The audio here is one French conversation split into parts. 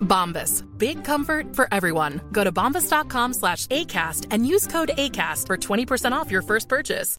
Bombas. Big comfort for everyone. Go to bombas.com slash ACAST and use code ACAST for 20% off your first purchase.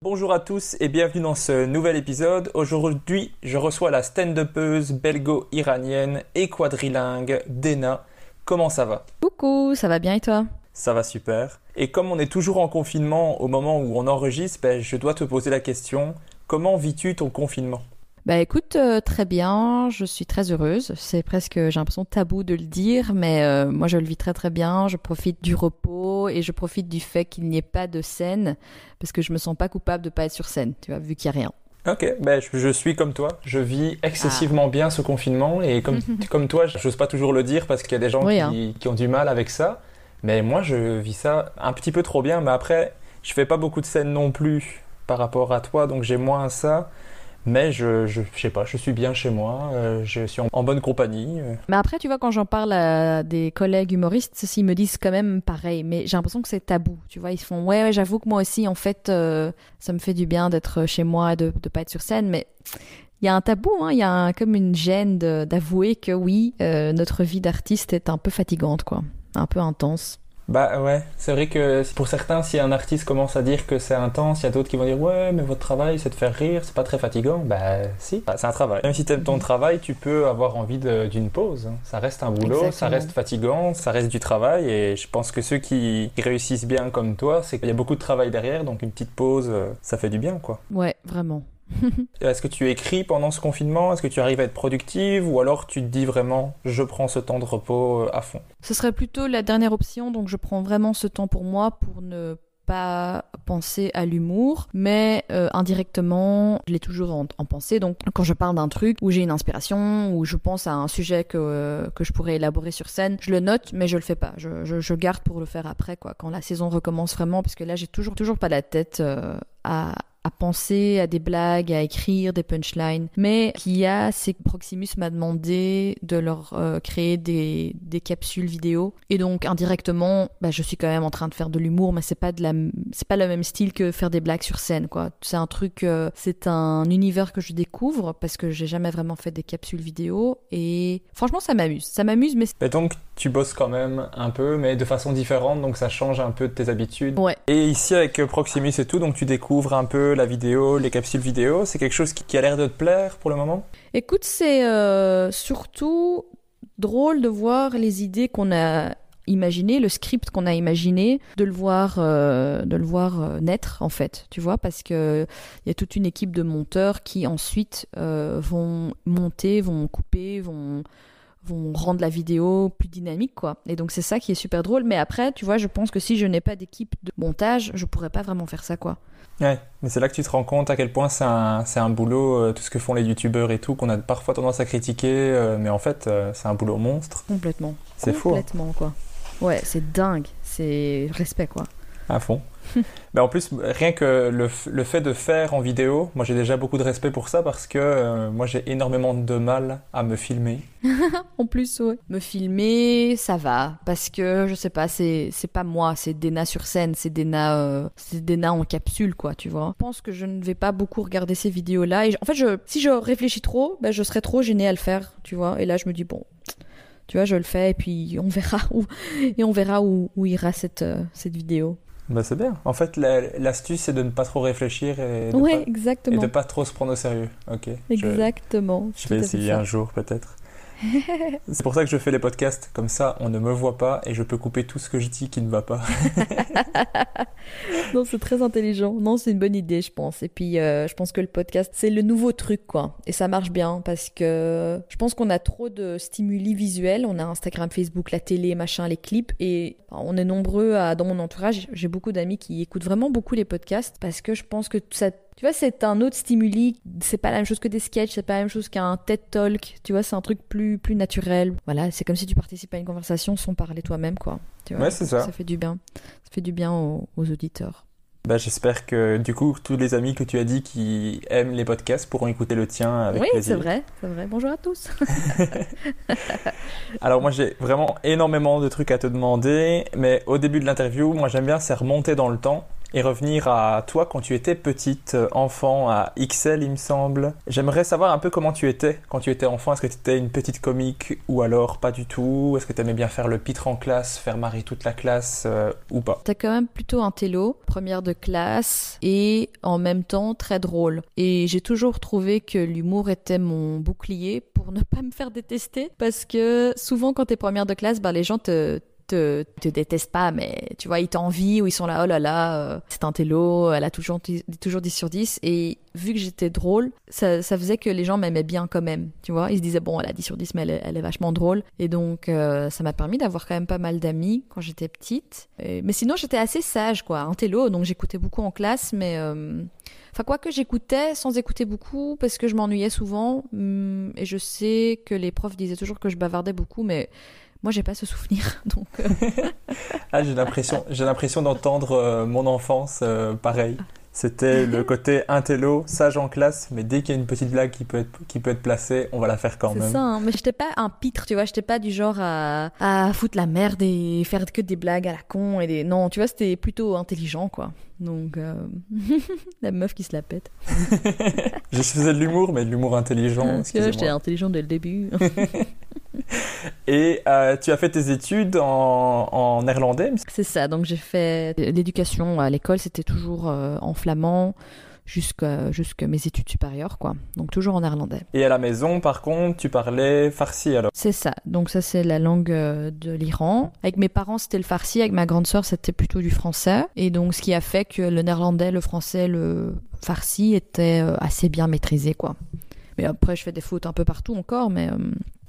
Bonjour à tous et bienvenue dans ce nouvel épisode. Aujourd'hui, je reçois la stand-upeuse belgo-iranienne et quadrilingue Dena. Comment ça va Coucou, ça va bien et toi Ça va super. Et comme on est toujours en confinement au moment où on enregistre, ben, je dois te poser la question comment vis-tu ton confinement? Bah écoute, euh, très bien, je suis très heureuse. C'est presque, j'ai l'impression, tabou de le dire, mais euh, moi je le vis très très bien. Je profite du repos et je profite du fait qu'il n'y ait pas de scène, parce que je me sens pas coupable de pas être sur scène, tu vois, vu qu'il n'y a rien. Ok, ben, je, je suis comme toi. Je vis excessivement bien ce confinement et comme, comme toi, j'ose pas toujours le dire parce qu'il y a des gens Oui, qui, hein. qui ont du mal avec ça. Mais moi, je vis ça un petit peu trop bien. Mais après, je fais pas beaucoup de scènes non plus par rapport à toi, donc j'ai moins ça. Mais je, je, sais pas, je suis bien chez moi, euh, je suis en, bonne compagnie. euh. Mais après, tu vois, quand j'en parle à des collègues humoristes, ils me disent quand même pareil, mais j'ai l'impression que c'est tabou, tu vois, ils font, ouais, j'avoue que moi aussi, en fait, euh, ça me fait du bien d'être chez moi et de ne pas être sur scène, mais il y a un tabou, hein, il y a comme une gêne d'avouer que oui, euh, notre vie d'artiste est un peu fatigante, quoi, un peu intense. Bah ouais, c'est vrai que pour certains, si un artiste commence à dire que c'est intense, il y a d'autres qui vont dire ouais, mais votre travail c'est de faire rire, c'est pas très fatigant. Bah si, Bah, c'est un travail. Même si t'aimes ton travail, tu peux avoir envie d'une pause. hein. Ça reste un boulot, ça reste fatigant, ça reste du travail et je pense que ceux qui qui réussissent bien comme toi, c'est qu'il y a beaucoup de travail derrière, donc une petite pause, euh, ça fait du bien quoi. Ouais, vraiment. Est-ce que tu écris pendant ce confinement? Est-ce que tu arrives à être productive? Ou alors tu te dis vraiment je prends ce temps de repos euh, à fond? Ce serait plutôt la dernière option, donc je prends vraiment ce temps pour moi pour ne pas penser à l'humour, mais euh, indirectement, je l'ai toujours en, en pensée. Donc, quand je parle d'un truc où j'ai une inspiration, où je pense à un sujet que, que je pourrais élaborer sur scène, je le note, mais je le fais pas. Je, je, garde pour le faire après, quoi, quand la saison recommence vraiment, parce que là, j'ai toujours, toujours pas la tête euh, à à penser à des blagues, à écrire des punchlines. Mais qu'il y a, c'est que Proximus m'a demandé de leur euh, créer des, des capsules vidéo. Et donc, indirectement, bah, je suis quand même en train de faire de l'humour, mais c'est pas de la, c'est pas le même style que faire des blagues sur scène, quoi. C'est un truc, euh, c'est un univers que je découvre parce que j'ai jamais vraiment fait des capsules vidéo. Et franchement, ça m'amuse. Ça m'amuse, mais Et donc, tu bosses quand même un peu, mais de façon différente, donc ça change un peu de tes habitudes. ouais. Et ici, avec Proximus et tout, donc tu découvres un peu la vidéo, les capsules vidéo. C'est quelque chose qui, a l'air de te plaire pour le moment? Écoute, c'est euh, surtout drôle de voir les idées qu'on a imaginées, le script qu'on a imaginé, de le voir, euh, de le voir euh, naître en fait, tu vois, parce que il y a toute une équipe de monteurs qui ensuite vont monter, vont couper, vont vont rendre la vidéo plus dynamique quoi. Et donc c'est ça qui est super drôle. Mais après, tu vois, je pense que si je n'ai pas d'équipe de montage, je pourrais pas vraiment faire ça quoi. Ouais, mais c'est là que tu te rends compte à quel point c'est un, c'est un boulot, euh, tout ce que font les youtubeurs et tout, qu'on a parfois tendance à critiquer, euh, mais en fait, euh, c'est un boulot monstre. Complètement. C'est fou, hein. Complètement quoi. Ouais, c'est dingue. C'est respect quoi. à fond. Mais en plus, rien que le, fait de faire en vidéo, moi j'ai déjà beaucoup de respect pour ça parce que euh, moi j'ai énormément de mal à me filmer. En plus, ouais. Me filmer, ça va. Parce que, je sais pas, c'est pas moi, c'est Dena sur scène, c'est Dena, euh, Dena en capsule, quoi, tu vois. Je pense que je ne vais pas beaucoup regarder ces vidéos-là. En fait, si je réfléchis trop, ben, je serais trop gênée à le faire, tu vois. Et là, je me dis, bon, tu vois, je le fais et puis on verra où, et on verra où ira cette, euh, cette vidéo. Bah c'est bien. En fait, la- l'astuce c'est de ne pas trop réfléchir et de, Ouais, pas, trop se prendre au sérieux. Ok. Je- Exactement. Je c'est vais essayer un jour peut-être. C'est pour ça que je fais les podcasts, comme ça on ne me voit pas et je peux couper tout ce que je dis qui ne va pas. Non, c'est très intelligent. Non, c'est une bonne idée, je pense. Et puis, euh, je pense que le podcast, c'est le nouveau truc, quoi. Et ça marche bien parce que je pense qu'on a trop de stimuli visuels. On a Instagram, Facebook, la télé, machin, les clips. Et on est nombreux dans mon entourage, j'ai beaucoup d'amis qui écoutent vraiment beaucoup les podcasts parce que je pense que ça. Tu vois, c'est un autre stimuli. C'est pas la même chose que des sketchs, c'est pas la même chose qu'un TED Talk. Tu vois, c'est un truc plus, plus naturel. Voilà, c'est comme si tu participais à une conversation sans parler toi-même, quoi. Tu vois, Ouais, c'est ça. Ça fait du bien. Ça fait du bien aux- aux auditeurs. Bah, J'espère que du coup tous les amis que tu as dit qui aiment les podcasts pourront écouter le tien avec oui, plaisir. c'est vrai, c'est vrai. Bonjour à tous. Alors moi j'ai vraiment énormément de trucs à te demander, mais au début de l'interview, moi j'aime bien c'est remonter dans le temps et revenir à toi quand tu étais petite, euh, enfant, à XL il me semble. J'aimerais savoir un peu comment tu étais quand tu étais enfant. Est-ce que tu étais une petite comique ou alors pas du tout? Est-ce que tu aimais bien faire le pitre en classe, faire marrer toute la classe euh, ou pas? T'as quand même plutôt un télo, première de classe, et en même temps très drôle. Et j'ai toujours trouvé que l'humour était mon bouclier pour ne pas me faire détester, parce que souvent quand t'es première de classe, ben, les gens te te, te détestent pas, mais tu vois, ils t'envient ou ils sont là, oh là là, euh, c'est un télo, elle a toujours, toujours 10 sur 10. Et vu que j'étais drôle, ça, ça faisait que les gens m'aimaient bien quand même, tu vois. Ils se disaient, bon, elle a 10 sur 10, mais elle elle est vachement drôle. Et donc, euh, ça m'a permis d'avoir quand même pas mal d'amis quand j'étais petite. Et- mais sinon, j'étais assez sage, quoi, un télo, donc j'écoutais beaucoup en classe, mais... euh, Enfin, quoi que j'écoutais sans écouter beaucoup parce que je m'ennuyais souvent. hum, Et je sais que les profs disaient toujours que je bavardais beaucoup, mais moi, j'ai pas ce souvenir. Donc, euh, Ah, j'ai l'impression, j'ai l'impression d'entendre euh, mon enfance euh, pareil. C'était le côté intello, sage en classe, mais dès qu'il y a une petite blague qui peut être, qui peut être placée, on va la faire quand c'est même. ça. hein. Mais j'étais pas un pitre, tu vois. J'étais pas du genre à, à foutre la merde et faire que des blagues à la con. Et des... Non, tu vois, c'était plutôt intelligent, quoi. Donc, euh, la meuf qui se la pète. Je faisais de l'humour, mais de l'humour intelligent. Excusez-moi. j'étais intelligent dès le début. Et euh, tu as fait tes études en, en néerlandais. C'est ça, donc j'ai fait l'éducation à l'école, c'était toujours euh, en flamand jusqu'à mes études supérieures, quoi. Donc toujours en néerlandais. Et à la maison, par contre, tu parlais farsi alors. C'est ça, donc ça c'est la langue euh, de l'Iran. Avec mes parents c'était le farsi, avec ma grande sœur c'était plutôt du français. Et donc ce qui a fait que le néerlandais, le français, le farsi étaient assez bien maîtrisés, quoi. Mais après je fais des fautes un peu partout encore, mais... euh,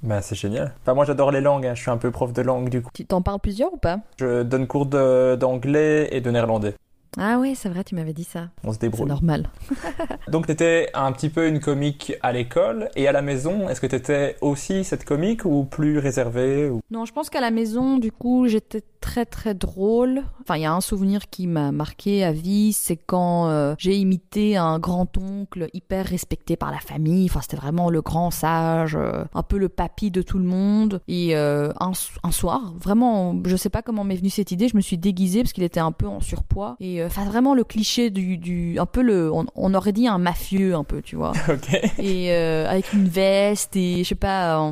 Bah, c'est génial. Enfin, moi, j'adore les langues. hein. Je suis un peu prof de langue du coup. tu t'en parles plusieurs ou pas? Je donne cours d'anglais et de néerlandais. Ah oui, c'est vrai, tu m'avais dit ça. On se C'est débrouille. normal. Donc, tu étais un petit peu une comique à l'école et à la maison. Est-ce que tu étais aussi cette comique ou plus réservée ou... Non, je pense qu'à la maison, du coup, j'étais très très drôle. Enfin, il y a un souvenir qui m'a marqué à vie, c'est quand euh, j'ai imité un grand-oncle hyper respecté par la famille. Enfin, c'était vraiment le grand sage, euh, un peu le papy de tout le monde. Et euh, un, un soir, vraiment, je sais pas comment m'est venue cette idée, je me suis déguisée parce qu'il était un peu en surpoids. Et euh, enfin, vraiment le cliché du, du un peu le, on, on aurait dit un mafieux un peu, tu vois Ok. et euh, avec une veste et je sais pas,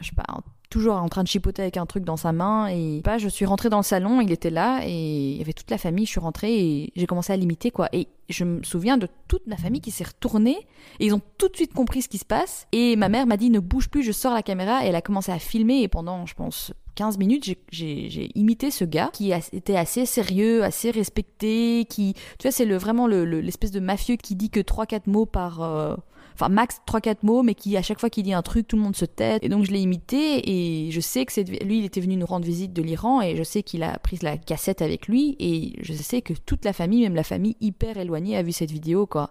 je sais pas, toujours en train de chipoter avec un truc dans sa main et pas, je suis rentrée dans le salon, il était là et il y avait toute la famille, je suis rentrée et j'ai commencé à l'imiter quoi. Et je me souviens de toute ma famille qui s'est retournée et ils ont tout de suite compris ce qui se passe et ma mère m'a dit ne bouge plus, je sors la caméra. Et elle a commencé à filmer et pendant je pense 15 minutes, j'ai- imité ce gars qui était assez sérieux, assez respecté, qui, tu vois, c'est le, vraiment le- le- l'espèce de mafieux qui dit que 3-4 mots par, euh, enfin max 3-4 mots, mais qui à chaque fois qu'il dit un truc, tout le monde se tête. Et donc je l'ai imité et je sais que c'est lui, il était venu nous rendre visite de l'Iran et je sais qu'il a pris la cassette avec lui et je sais que toute la famille, même la famille hyper éloignée, a vu cette vidéo quoi.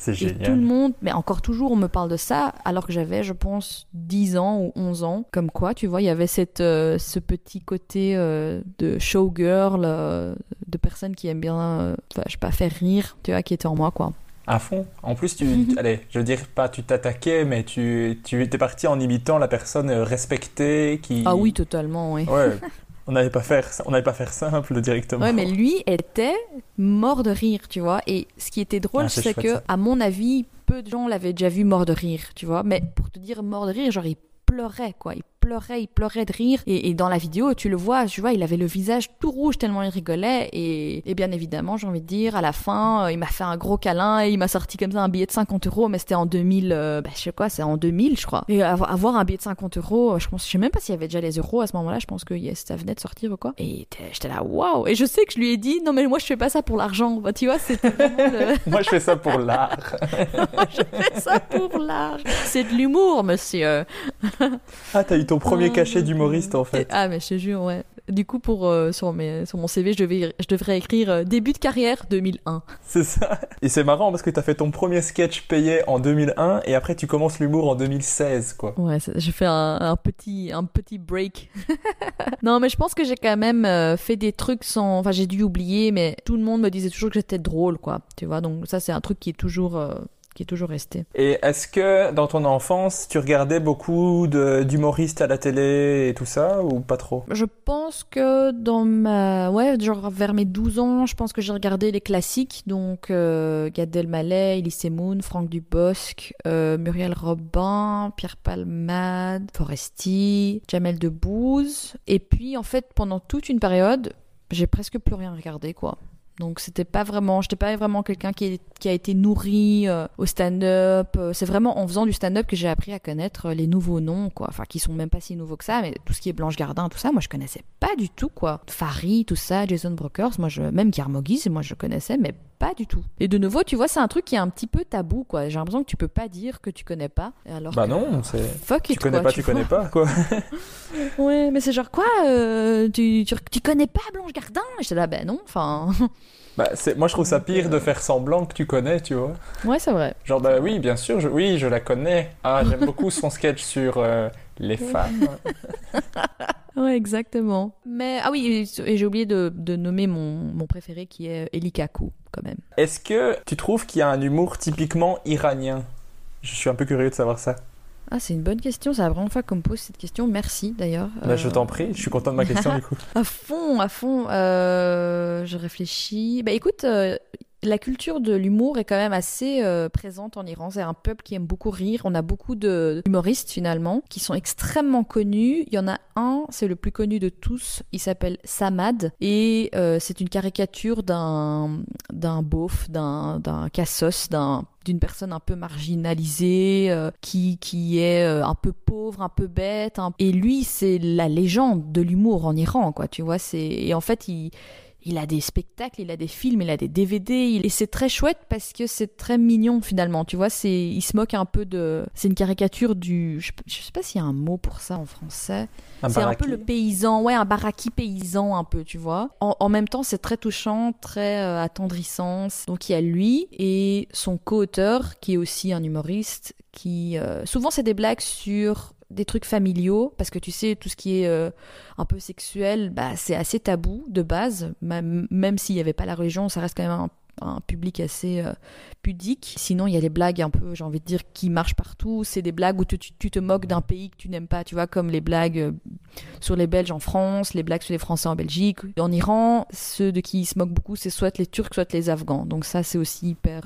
C'est Et génial. tout le monde, mais encore toujours, on me parle de ça, alors que j'avais, je pense, 10 ans ou 11 ans. Comme quoi, tu vois, il y avait cette, euh, ce petit côté euh, de showgirl, euh, de personnes qui aiment bien, je sais pas, faire rire, tu vois, qui était en moi, quoi. À fond. En plus, tu, tu- allez, je veux dire pas tu t'attaquais, mais tu, tu étais parti en imitant la personne euh, respectée qui. Ah oui, totalement, oui. Ouais. On n'allait pas faire, on n'allait pas faire simple directement. Ouais, mais lui était mort de rire, tu vois. Et ce qui était drôle, Ah, c'est que, ça. à mon avis, peu de gens l'avaient déjà vu mort de rire, tu vois. Mais pour te dire mort de rire, genre il pleurait, quoi. Il pleurait, il pleurait de rire. Et, et dans la vidéo, tu le vois, tu vois, il avait le visage tout rouge tellement il rigolait. Et, et bien évidemment, j'ai envie de dire, à la fin, euh, il m'a fait un gros câlin et il m'a sorti comme ça un billet de 50 euros, mais c'était en 2000, euh, bah, je sais quoi, c'est en 2000, je crois. Et avoir, avoir un billet de 50 euros, je pense, je sais même pas s'il y avait déjà les euros à ce moment-là, je pense que yes, ça venait de sortir ou quoi. Et j'étais là, waouh! Et je sais que je lui ai dit, non, mais moi, je fais pas ça pour l'argent. Bah, tu vois, c'était le. Moi, je fais ça pour l'art. je fais ça pour l'argent. C'est de l'humour, monsieur. Ah, t'as eu ton premier Ah, cachet d'humoriste en fait. Ah, mais je te jure, ouais. Du coup, pour, euh, sur, mes, sur mon CV, je, devais, je devrais écrire euh, début de carrière 2001. C'est ça. Et c'est marrant parce que t'as fait ton premier sketch payé en 2001 et après tu commences l'humour en 2016, quoi. Ouais, j'ai fait un, un petit, un petit break. non, mais je pense que j'ai quand même euh, fait des trucs sans. Enfin, j'ai dû oublier, mais tout le monde me disait toujours que j'étais drôle, quoi. Tu vois, donc ça, c'est un truc qui est toujours, qui est toujours resté. Et est-ce que dans ton enfance, tu regardais beaucoup d'humoristes à la télé et tout ça ou pas trop? Je pense que dans ma. Ouais, genre vers mes 12 ans, je pense que j'ai regardé les classiques. Donc, euh, Gad Elmaleh, Elise Moon, Franck Dubosc, euh, Muriel Robin, Pierre Palmade, Foresti, Jamel Debbouze. Et puis, en fait, pendant toute une période, j'ai presque plus rien regardé, quoi. Donc c'était pas vraiment, j'étais pas vraiment quelqu'un qui, a été nourri euh, au stand-up. Euh, C'est vraiment en faisant du stand-up que j'ai appris à connaître euh, les nouveaux noms, quoi. Enfin, qui sont même pas si nouveaux que ça, mais tout ce qui est Blanche Gardin, tout ça, moi je connaissais pas du tout, quoi. Farid, tout ça, Jason Brokers, moi je, même Garmogis, moi je connaissais, mais pas du tout. Et de nouveau, tu vois, c'est un truc qui est un petit peu tabou, quoi. J'ai l'impression que tu peux pas dire que tu connais pas. Alors Bah que, non, c'est. Fuck Tu it, connais quoi, pas, tu connais pas, quoi. Ouais, mais c'est genre quoi euh, tu, tu, tu connais pas Blanche Gardin? J'étais là, ben non, enfin. Bah, c'est- moi, je trouve ça pire de faire semblant que tu connais, tu vois. ouais, c'est vrai. Genre, bah oui, bien sûr, je, oui, je la connais. Ah, j'aime beaucoup son sketch sur euh, les femmes. Ouais, exactement. Mais, ah oui, et, j'ai oublié de, de nommer mon, mon préféré qui est Eli Kaku, quand même. Est-ce que tu trouves qu'il y a un humour typiquement iranien? Je suis un peu curieux de savoir ça. Ah, c'est une bonne question, c'est la première fois qu'on me pose cette question. Merci d'ailleurs. Bah, je Euh, t'en prie, je suis content de ma question du coup. À fond, à fond. euh, je réfléchis. Bah écoute, euh, la culture de l'humour est quand même assez euh, présente en Iran. C'est un peuple qui aime beaucoup rire. On a beaucoup de d'humoristes finalement qui sont extrêmement connus. Il y en a un, c'est le plus connu de tous. Il s'appelle Samad et euh, c'est une caricature d'un d'un beauf, d'un cassos, d'un d'une personne un peu marginalisée, euh, qui, est un peu pauvre, un peu bête. Et lui, c'est la légende de l'humour en Iran, quoi, tu vois. c'est Et en fait, il, il a des spectacles, il a des films, il a des DVD. il- Et c'est très chouette parce que c'est très mignon, finalement, tu vois. c'est Il se moque un peu de... C'est une caricature du... Je, je sais pas s'il y a un mot pour ça en français. Un C'est un peu le paysan, ouais, un baraki paysan un peu, tu vois. En, en même temps, c'est très touchant, très euh, attendrissant. Donc il y a lui et son co-auteur qui est aussi un humoriste qui euh, souvent c'est des blagues sur des trucs familiaux parce que tu sais tout ce qui est euh, un peu sexuel, bah c'est assez tabou de base, même, même s'il n'y avait pas la religion, ça reste quand même un public assez euh, pudique. Sinon, il y a les blagues un peu, j'ai envie de dire, qui marchent partout. C'est des blagues où tu, tu- te moques d'un pays que tu n'aimes pas, tu vois, comme les blagues euh, sur les Belges en France, les blagues sur les Français en Belgique. En Iran, ceux de qui ils se moquent beaucoup, c'est soit les Turcs, soit les Afghans. Donc ça, c'est aussi hyper...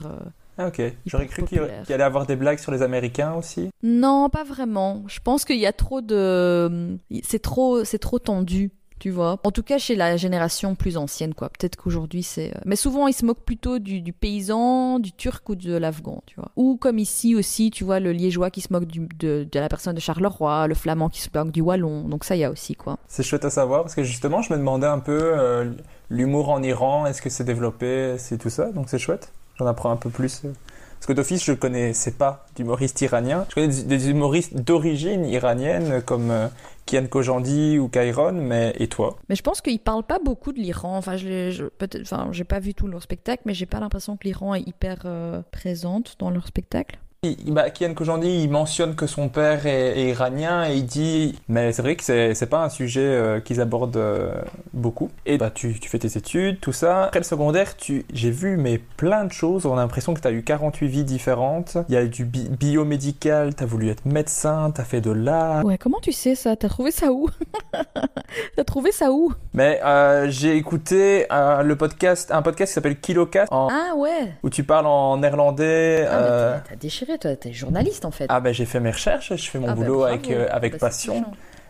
Ah, ok. J'aurais cru qu'il y allait avoir des blagues sur les Américains aussi. Non, pas vraiment. Je pense qu'il y a trop de... C'est trop, c'est trop tendu. Tu vois. En tout cas, chez la génération plus ancienne, quoi. Peut-être qu'aujourd'hui, c'est. euh, Mais souvent, ils se moquent plutôt du, du paysan, du turc ou de l'afghan, tu vois. Ou comme ici aussi, tu vois, le liégeois qui se moque du- de, de la personne de Charleroi, le flamand qui se moque du wallon. Donc ça, il y a aussi, quoi. C'est chouette à savoir parce que justement, je me demandais un peu euh, l'humour en Iran, est-ce que c'est développé, c'est tout ça, donc c'est chouette. J'en apprends un peu plus Parce que d'office, je connaissais pas d'humoristes iraniens. Je connais des, humoristes d'origine iranienne comme euh, Kian Kojandi ou Kairon, mais et toi? Mais je pense qu'ils parlent pas beaucoup de l'Iran. Enfin, je, je- peut-être, enfin, j'ai pas vu tout leur spectacle, mais j'ai pas l'impression que l'Iran est hyper euh, présente dans leur spectacle. Bah, Kian Kojandi, il mentionne que son père est, est iranien et il dit, mais c'est vrai que c'est c'est pas un sujet euh, qu'ils abordent euh, beaucoup. Et bah, tu, tu fais tes études, tout ça. Après le secondaire, tu, j'ai vu mais plein de choses. On a l'impression que tu as eu 48 vies différentes. Il y a eu du bi- biomédical, tu as voulu être médecin, tu as fait de l'art. Ouais, comment tu sais ça? T'as trouvé ça où? T'as trouvé ça où? Mais euh, j'ai écouté le podcast, un podcast qui s'appelle Kilocast, en- Ah ouais où tu parles en néerlandais. Ah, mais t'as- T'as déchiré, toi, t'es journaliste en fait. Ah ben j'ai fait mes recherches, je fais mon Ah, bah, boulot avec, euh, avec Bah, passion.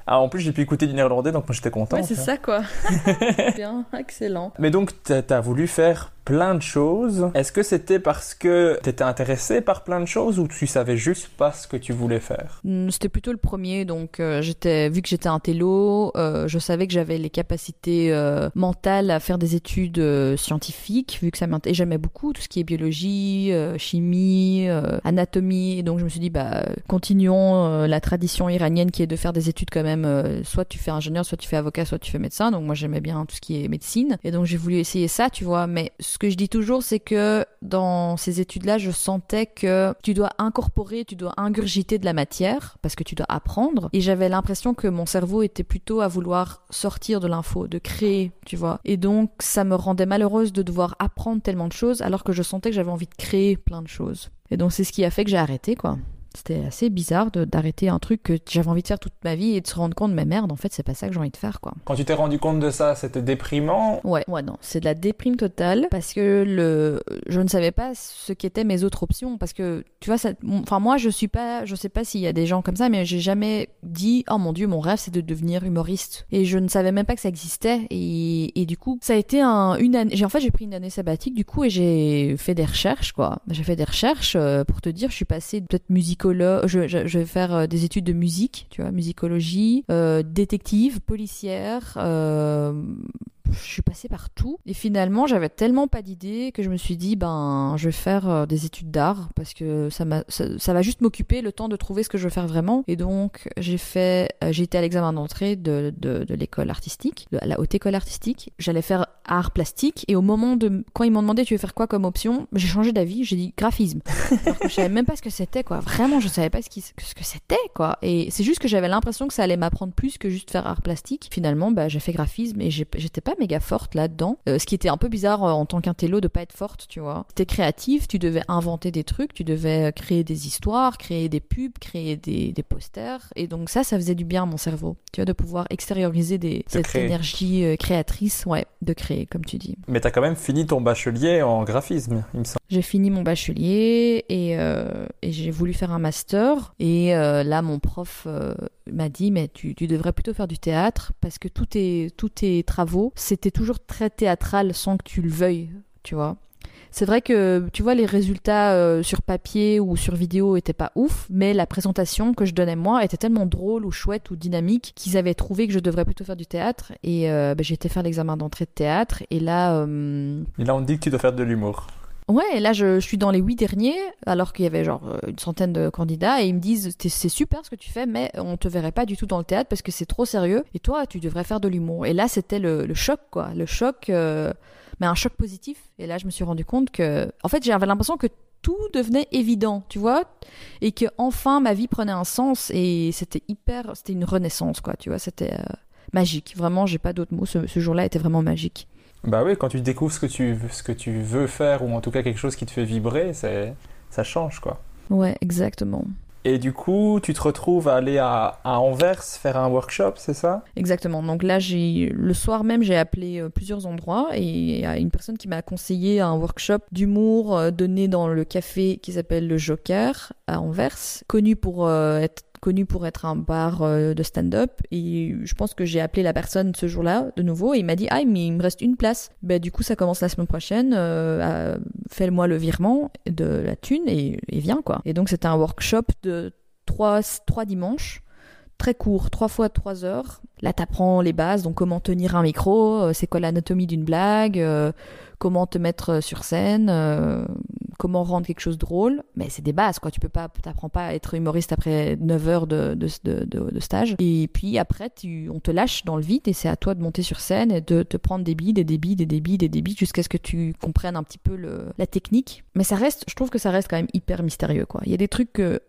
Ah, en plus, j'ai pu écouter du néerlandais, donc moi j'étais content. Ouais, c'est tu ça quoi. Bien, excellent. Mais donc, t'as as voulu faire plein de choses. Est-ce que c'était parce que t'étais intéressé par plein de choses ou tu savais juste pas ce que tu voulais faire? Hmm, C'était plutôt le premier, donc euh, j'étais, vu que j'étais un télo, euh, je savais que j'avais les capacités euh, mentales à faire des études scientifiques, vu que ça m'intéressait. J'aimais beaucoup tout ce qui est biologie, chimie, anatomie, donc je me suis dit, bah, continuons la tradition iranienne qui est de faire des études quand même, soit tu fais ingénieur, soit tu fais avocat, soit tu fais médecin, donc moi j'aimais bien tout ce qui est médecine, et donc j'ai voulu essayer ça, tu vois, mais que je dis toujours, c'est que dans ces études-là, je sentais que tu dois incorporer, tu dois ingurgiter de la matière parce que tu dois apprendre. Et j'avais l'impression que mon cerveau était plutôt à vouloir sortir de l'info, de créer, tu vois. Et donc, ça me rendait malheureuse de devoir apprendre tellement de choses alors que je sentais que j'avais envie de créer plein de choses. Et donc, c'est ce qui a fait que j'ai arrêté, quoi. C'était assez bizarre d'arrêter un truc que j'avais envie de faire toute ma vie et de se rendre compte, mais merde, en fait, c'est pas ça que j'ai envie de faire, quoi. Quand tu t'es rendu compte de ça, c'était déprimant. Ouais, ouais, non, c'est de la déprime totale parce que le, je ne savais pas ce qu'étaient mes autres options parce que tu vois, ça, enfin moi je suis pas, je sais pas s'il y a des gens comme ça, mais j'ai jamais dit oh mon dieu, mon rêve c'est de devenir humoriste et je ne savais même pas que ça existait et, et du coup ça a été un, une année, j'ai en fait j'ai pris une année sabbatique du coup et j'ai fait des recherches quoi, j'ai fait des recherches euh, pour te dire, je suis passée peut-être je, je, vais faire euh, des études de musique, tu vois, musicologie, euh, détective, policière. Je suis passée par tout et finalement j'avais tellement pas d'idées que je me suis dit ben je vais faire euh, des études d'art parce que ça ça, ça va juste m'occuper le temps de trouver ce que je veux faire vraiment. Et donc j'ai fait euh, j'ai été à l'examen d'entrée de, de, de l'école artistique de la haute école artistique. J'allais faire art plastique et au moment de quand ils m'ont demandé tu veux faire quoi comme option j'ai changé d'avis. J'ai dit graphisme. Alors que je savais même pas ce que c'était quoi. Vraiment je savais pas ce, qui, ce que c'était quoi. Et c'est juste que j'avais l'impression que ça allait m'apprendre plus que juste faire art plastique. Finalement bah j'ai fait graphisme et j'étais pas méga forte là-dedans Euh, ce qui était un peu bizarre euh, en tant qu'intello de pas être forte tu vois t'es créatif tu devais inventer des trucs tu devais euh, créer des histoires créer des pubs créer des, des posters et donc ça ça faisait du bien à mon cerveau tu vois de pouvoir extérioriser des, cette créer. énergie créatrice ouais de créer comme tu dis Mais t'as quand même fini ton bachelier en graphisme, il me semble. j'ai fini mon bachelier et, euh, et j'ai voulu faire un master. Et euh, là, mon prof m'a dit, mais tu, tu devrais plutôt faire du théâtre parce que tous tes, tous tes travaux, c'était toujours très théâtral sans que tu le veuilles, tu vois. C'est vrai que, tu vois, les résultats euh, sur papier ou sur vidéo étaient pas ouf, mais la présentation que je donnais moi était tellement drôle ou chouette ou dynamique qu'ils avaient trouvé que je devrais plutôt faire du théâtre. Et euh, ben, j'ai été faire l'examen d'entrée de théâtre. Et là, euh, Et là, on dit que tu dois faire de l'humour. Ouais, et là je, suis dans les huit derniers, alors qu'il y avait genre euh, une centaine de candidats, et ils me disent c'est super ce que tu fais, mais on te verrait pas du tout dans le théâtre parce que c'est trop sérieux, et toi tu devrais faire de l'humour. Et là c'était le, choc, quoi, le choc, euh, mais un choc positif. Et là je me suis rendu compte que, en fait j'avais l'impression que tout devenait évident, tu vois, et que enfin ma vie prenait un sens, et c'était hyper, c'était une renaissance, quoi, tu vois, c'était euh, magique. Vraiment, j'ai pas d'autres mots. Ce jour-là était vraiment magique. Bah oui, quand tu découvres ce que tu, veux- ce que tu veux faire, ou en tout cas quelque chose qui te fait vibrer, ça change, quoi. Ouais, exactement. Et du coup, tu te retrouves à aller à, à Anvers faire un workshop, c'est ça? Exactement. Donc là, j'ai le soir même, j'ai appelé euh, plusieurs endroits et il y a une personne qui m'a conseillé un workshop d'humour euh, donné dans le café qui s'appelle le Joker à Anvers, connu pour euh, être connu pour être un bar euh, de stand-up et je pense que j'ai appelé la personne ce jour-là de nouveau et il m'a dit ah mais il me reste une place ben du coup ça commence la semaine prochaine euh, fais-moi le virement de la thune et, viens quoi et donc c'était un workshop de trois, trois dimanches très court, trois fois trois heures. Là, t'apprends les bases, donc comment tenir un micro, euh, c'est quoi l'anatomie d'une blague, comment te mettre sur scène. Comment rendre quelque chose drôle, mais c'est des bases, quoi. Tu peux pas, t'apprends pas à être humoriste après 9 heures de, de, de, de stage. Et puis après, tu, on te lâche dans le vide et c'est à toi de monter sur scène et de te prendre des et des et des et des bides jusqu'à ce que tu comprennes un petit peu le, la technique. Mais ça reste, je trouve que ça reste quand même hyper mystérieux, quoi. Il y a des trucs que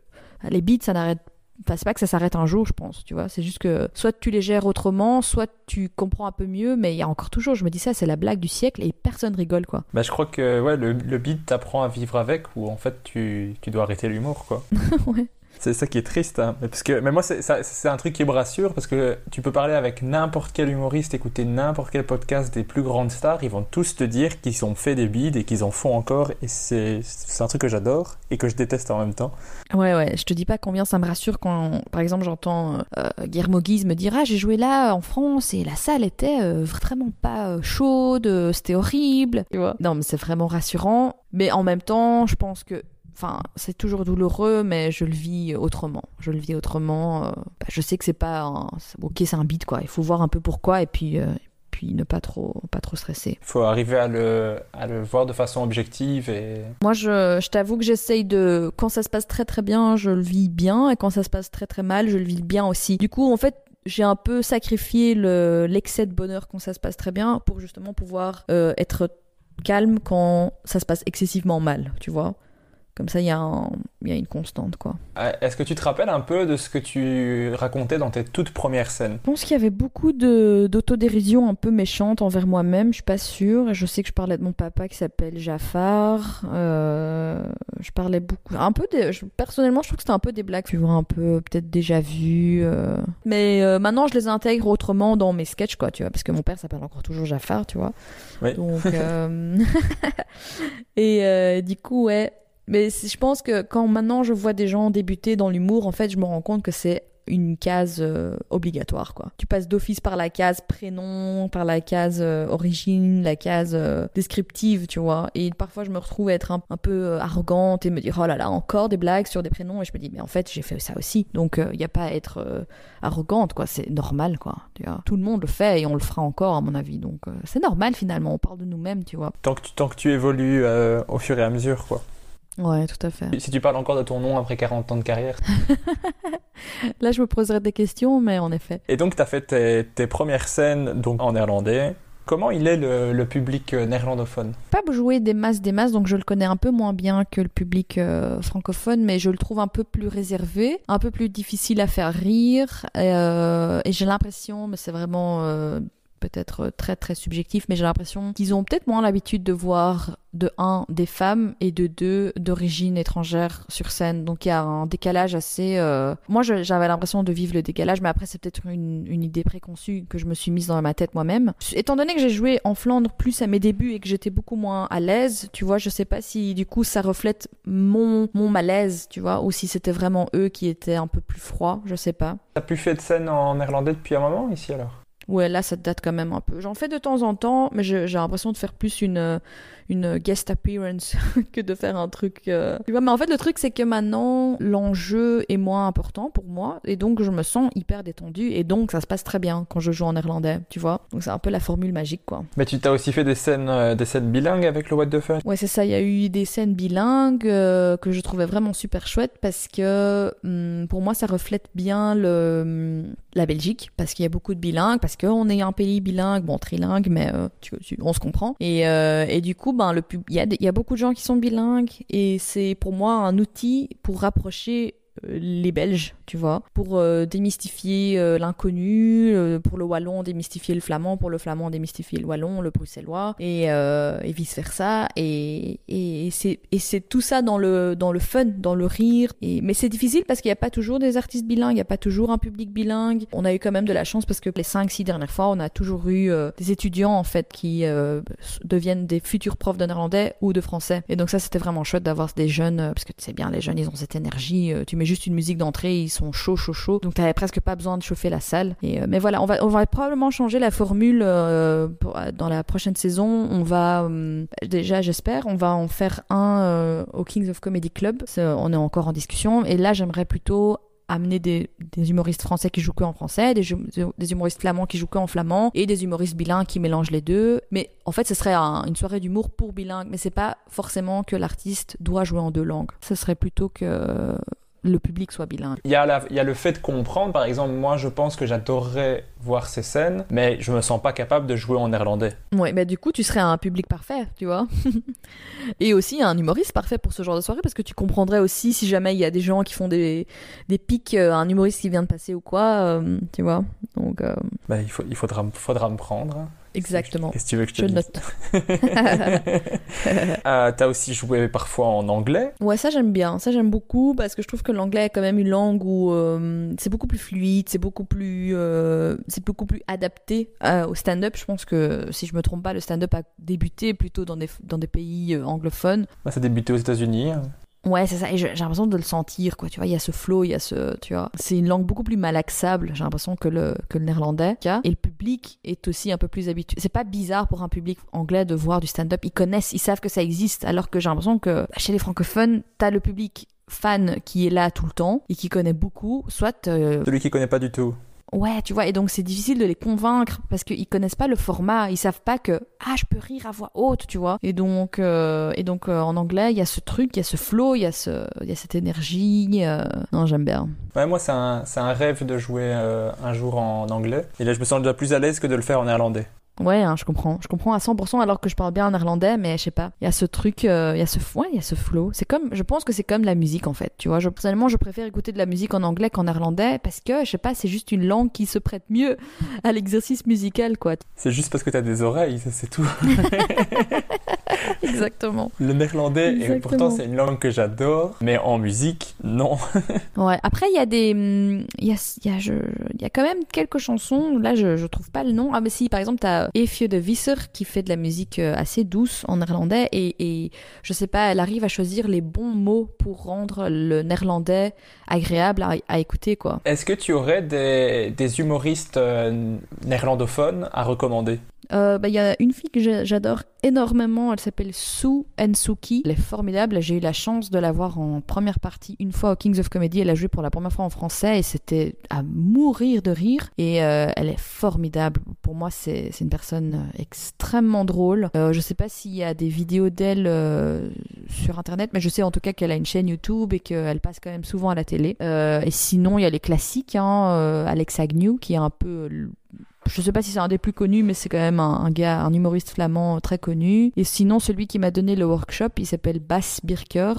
les beats, ça n'arrête Enfin, c'est pas que ça s'arrête un jour, je pense, tu vois. C'est juste que soit tu les gères autrement, soit tu comprends un peu mieux, mais il y a encore toujours, je me dis ça, c'est la blague du siècle et personne rigole, quoi. Bah, je crois que ouais, le, le beat t'apprend à vivre avec ou en fait tu, tu dois arrêter l'humour, quoi. ouais. C'est ça qui est triste. Hein. Parce que, mais moi, c'est un truc qui me rassure parce que tu peux parler avec n'importe quel humoriste, écouter n'importe quel podcast des plus grandes stars, ils vont tous te dire qu'ils ont fait des bides et qu'ils en font encore. Et c'est un truc que j'adore et que je déteste en même temps. Ouais, ouais, je te dis pas combien ça me rassure quand, par exemple, j'entends euh, Guillermo Guise me dire Ah, j'ai joué là en France et la salle était euh, vraiment pas euh, chaude, c'était horrible. Tu vois non, mais c'est vraiment rassurant. Mais en même temps, je pense que Enfin, c'est toujours douloureux, mais je le vis autrement. Je le vis autrement. Euh, bah, je sais que c'est pas un... ok, c'est un beat quoi. Il faut voir un peu pourquoi et puis euh, puis ne pas trop pas trop stresser. Il faut arriver à le, à le voir de façon objective et. Moi, je, je t'avoue que j'essaye de quand ça se passe très très bien, je le vis bien et quand ça se passe très très mal, je le vis bien aussi. Du coup, en fait, j'ai un peu sacrifié l'excès de bonheur quand ça se passe très bien pour justement pouvoir euh, être calme quand ça se passe excessivement mal, tu vois. Comme ça, il y, a une constante, quoi. Euh, est-ce que tu te rappelles un peu de ce que tu racontais dans tes toutes premières scènes? Je pense qu'il y avait beaucoup d'autodérision un peu méchante envers moi-même, je suis pas sûre. Je sais que je parlais de mon papa qui s'appelle Jafar. Euh, je parlais beaucoup... Un peu Personnellement, je trouve que c'était un peu des blagues, tu vois, un peu peut-être déjà vues. Euh. Mais maintenant, je les intègre autrement dans mes sketchs, quoi, tu vois, parce que mon père s'appelle encore toujours Jafar, tu vois. Oui. Donc... Et du coup, ouais mais je pense que quand maintenant je vois des gens débuter dans l'humour, en fait, je me rends compte que c'est une case euh, obligatoire quoi. Tu passes d'office par la case prénom, par la case euh, origine, la case euh, descriptive, tu vois. Et parfois je me retrouve à être un, peu arrogante et me dire oh là là encore des blagues sur des prénoms et je me dis mais en fait j'ai fait ça aussi. Donc il n'y a pas à être arrogante quoi, c'est normal quoi. Tout le monde le fait et on le fera encore à mon avis. Donc c'est normal finalement, on parle de nous-mêmes, tu vois. Tant que tant que tu évolues au fur et à mesure quoi. Ouais, tout à fait. Si tu parles encore de ton nom après 40 ans de carrière. Là, je me poserai des questions, mais en effet. Et donc, tu as fait tes, premières scènes donc, en néerlandais. Comment il est le, public euh, néerlandophone? Pas jouer des masses, des masses, donc je le connais un peu moins bien que le public euh, francophone, mais je le trouve un peu plus réservé, un peu plus difficile à faire rire, euh, et j'ai l'impression, mais c'est vraiment peut-être très très subjectif, mais j'ai l'impression qu'ils ont peut-être moins l'habitude de voir de un des femmes et de deux d'origine étrangère sur scène. Donc il y a un décalage assez. Euh, moi j'avais l'impression de vivre le décalage, mais après c'est peut-être une, une, idée préconçue que je me suis mise dans ma tête moi-même. Étant donné que j'ai joué en Flandre plus à mes débuts et que j'étais beaucoup moins à l'aise, tu vois, je sais pas si du coup ça reflète mon mon malaise, tu vois, ou si c'était vraiment eux qui étaient un peu plus froids, je sais pas. T'as plus fait de scène en néerlandais depuis un moment ici alors? Ouais, là, ça date quand même un peu. J'en fais de temps en temps, mais j'ai l'impression de faire plus une, une guest appearance que de faire un truc. Euh, tu vois, mais en fait, le truc, c'est que maintenant, l'enjeu est moins important pour moi, et donc je me sens hyper détendue, et donc ça se passe très bien quand je joue en néerlandais, tu vois. Donc c'est un peu la formule magique, quoi. Mais tu t'as aussi fait des scènes, euh, des scènes bilingues avec le What the Fuck? Ouais, c'est ça. Il y a eu des scènes bilingues euh, que je trouvais vraiment super chouettes parce que hum, pour moi, ça reflète bien le, hum, la Belgique, parce qu'il y a beaucoup de bilingues, parce qu'on est un pays bilingue, bon, trilingue, mais tu, on se comprend. Et, et du coup, ben, le il y a, beaucoup de gens qui sont bilingues et c'est pour moi un outil pour rapprocher les Belges, tu vois, pour euh, démystifier euh, l'inconnu, pour le wallon démystifier le flamand, pour le flamand démystifier le wallon, le bruxellois, et, et vice versa. Et, et, et c'est tout ça dans le, dans le fun, dans le rire. Et, mais c'est difficile parce qu'il n'y a pas toujours des artistes bilingues, il n'y a pas toujours un public bilingue. On a eu quand même de la chance parce que les 5-6 dernières fois, on a toujours eu des étudiants en fait qui deviennent des futurs profs de néerlandais ou de français. Et donc ça, c'était vraiment chouette d'avoir des jeunes, parce que tu sais bien, les jeunes, ils ont cette énergie, juste une musique d'entrée, ils sont chauds, chauds, chauds. Donc t'avais presque pas besoin de chauffer la salle. Et, euh, mais voilà, on va, on va probablement changer la formule euh, dans la prochaine saison. On va, euh, déjà j'espère, on va en faire un au Kings of Comedy Club. on est encore en discussion. Et là, j'aimerais plutôt amener des, humoristes français qui jouent que en français, des, humoristes flamands qui jouent que en flamand, et des humoristes bilingues qui mélangent les deux. Mais en fait, ce serait un- une soirée d'humour pour bilingues, mais c'est pas forcément que l'artiste doit jouer en deux langues. Ce serait plutôt que le public soit bilingue. Il y, a la- il y a le fait de comprendre, par exemple, moi je pense que j'adorerais voir ces scènes, mais je me sens pas capable de jouer en néerlandais. Ouais, bah du coup, tu serais un public parfait, tu vois. Et aussi un humoriste parfait pour ce genre de soirée, parce que tu comprendrais aussi si jamais il y a des gens qui font des, des pics, euh, un humoriste qui vient de passer ou quoi, euh, tu vois. Donc, euh, Ben, il, faut, il faudra, faudra me prendre. Hein. exactement. Qu'est-ce que tu veux que je te Je dise note. Euh, T'as aussi joué parfois en anglais. Ouais, ça j'aime bien. Ça j'aime beaucoup parce que je trouve que l'anglais est quand même une langue où euh, c'est beaucoup plus fluide, c'est beaucoup plus, euh, c'est beaucoup plus adapté au stand-up. Je pense que si je me trompe pas, le stand-up a débuté plutôt dans des dans des pays anglophones. Ben, ça a débuté aux États-Unis. Ouais, c'est ça. Et j'ai l'impression de le sentir, quoi. Tu vois, il y a ce flow, il y a ce, tu vois. C'est une langue beaucoup plus malaxable, j'ai l'impression, que le, que le néerlandais. Et le public est aussi un peu plus habitué. C'est pas bizarre pour un public anglais de voir du stand-up. Ils connaissent, ils savent que ça existe. Alors que j'ai l'impression que bah, chez les francophones, t'as le public fan qui est là tout le temps et qui connaît beaucoup, soit euh, Celui qui connaît pas du tout. Ouais, tu vois, et donc c'est difficile de les convaincre parce qu'ils connaissent pas le format, ils savent pas que ah je peux rire à voix haute, tu vois. Et donc euh, et donc euh, en anglais il y a ce truc, il y a ce flow, il y a ce il y a cette énergie. euh, Non j'aime bien. Ouais, moi, c'est un, un rêve de jouer un jour en anglais. Et là, je me sens déjà plus à l'aise que de le faire en néerlandais. Ouais, hein, je comprends, je comprends à 100% alors que je parle bien néerlandais, mais je sais pas, il y a ce truc, euh, il y a ce ouais, il y a ce flow. C'est comme, je pense que c'est comme la musique en fait, tu vois. Je, personnellement, je préfère écouter de la musique en anglais qu'en néerlandais parce que je sais pas, c'est juste une langue qui se prête mieux à l'exercice musical quoi. C'est juste parce que t'as des oreilles, ça, c'est tout. Exactement. Le néerlandais, et pourtant, c'est une langue que j'adore. Mais en musique, non. Ouais. Après, il y a des, hum, il y a, y a, y a quand même quelques chansons. Là, je, je trouve pas le nom. Ah, mais si, par exemple, t'as Efje de Visser qui fait de la musique euh, assez douce en néerlandais et, et je sais pas, elle arrive à choisir les bons mots pour rendre le néerlandais agréable à, à écouter, quoi. Est-ce que tu aurais des, des humoristes euh, néerlandophones à recommander? Euh, bah, Il y a une fille que j'a- j'adore énormément, elle s'appelle Sue Ensuki. Elle est formidable, j'ai eu la chance de la voir en première partie une fois au Kings of Comedy. Elle a joué pour la première fois en français et c'était à mourir de rire. Et euh, elle est formidable. Pour moi, c'est une personne euh, extrêmement drôle. Euh, je sais pas s'il y a des vidéos d'elle sur internet, mais je sais en tout cas qu'elle a une chaîne YouTube et qu'elle passe quand même souvent à la télé. Et sinon, il y a les classiques, hein, Alex Agnew qui est un peu je sais pas si c'est un des plus connus, mais c'est quand même un, un gars, un humoriste flamand très connu. Et sinon, celui qui m'a donné le workshop, il s'appelle Bas Birker.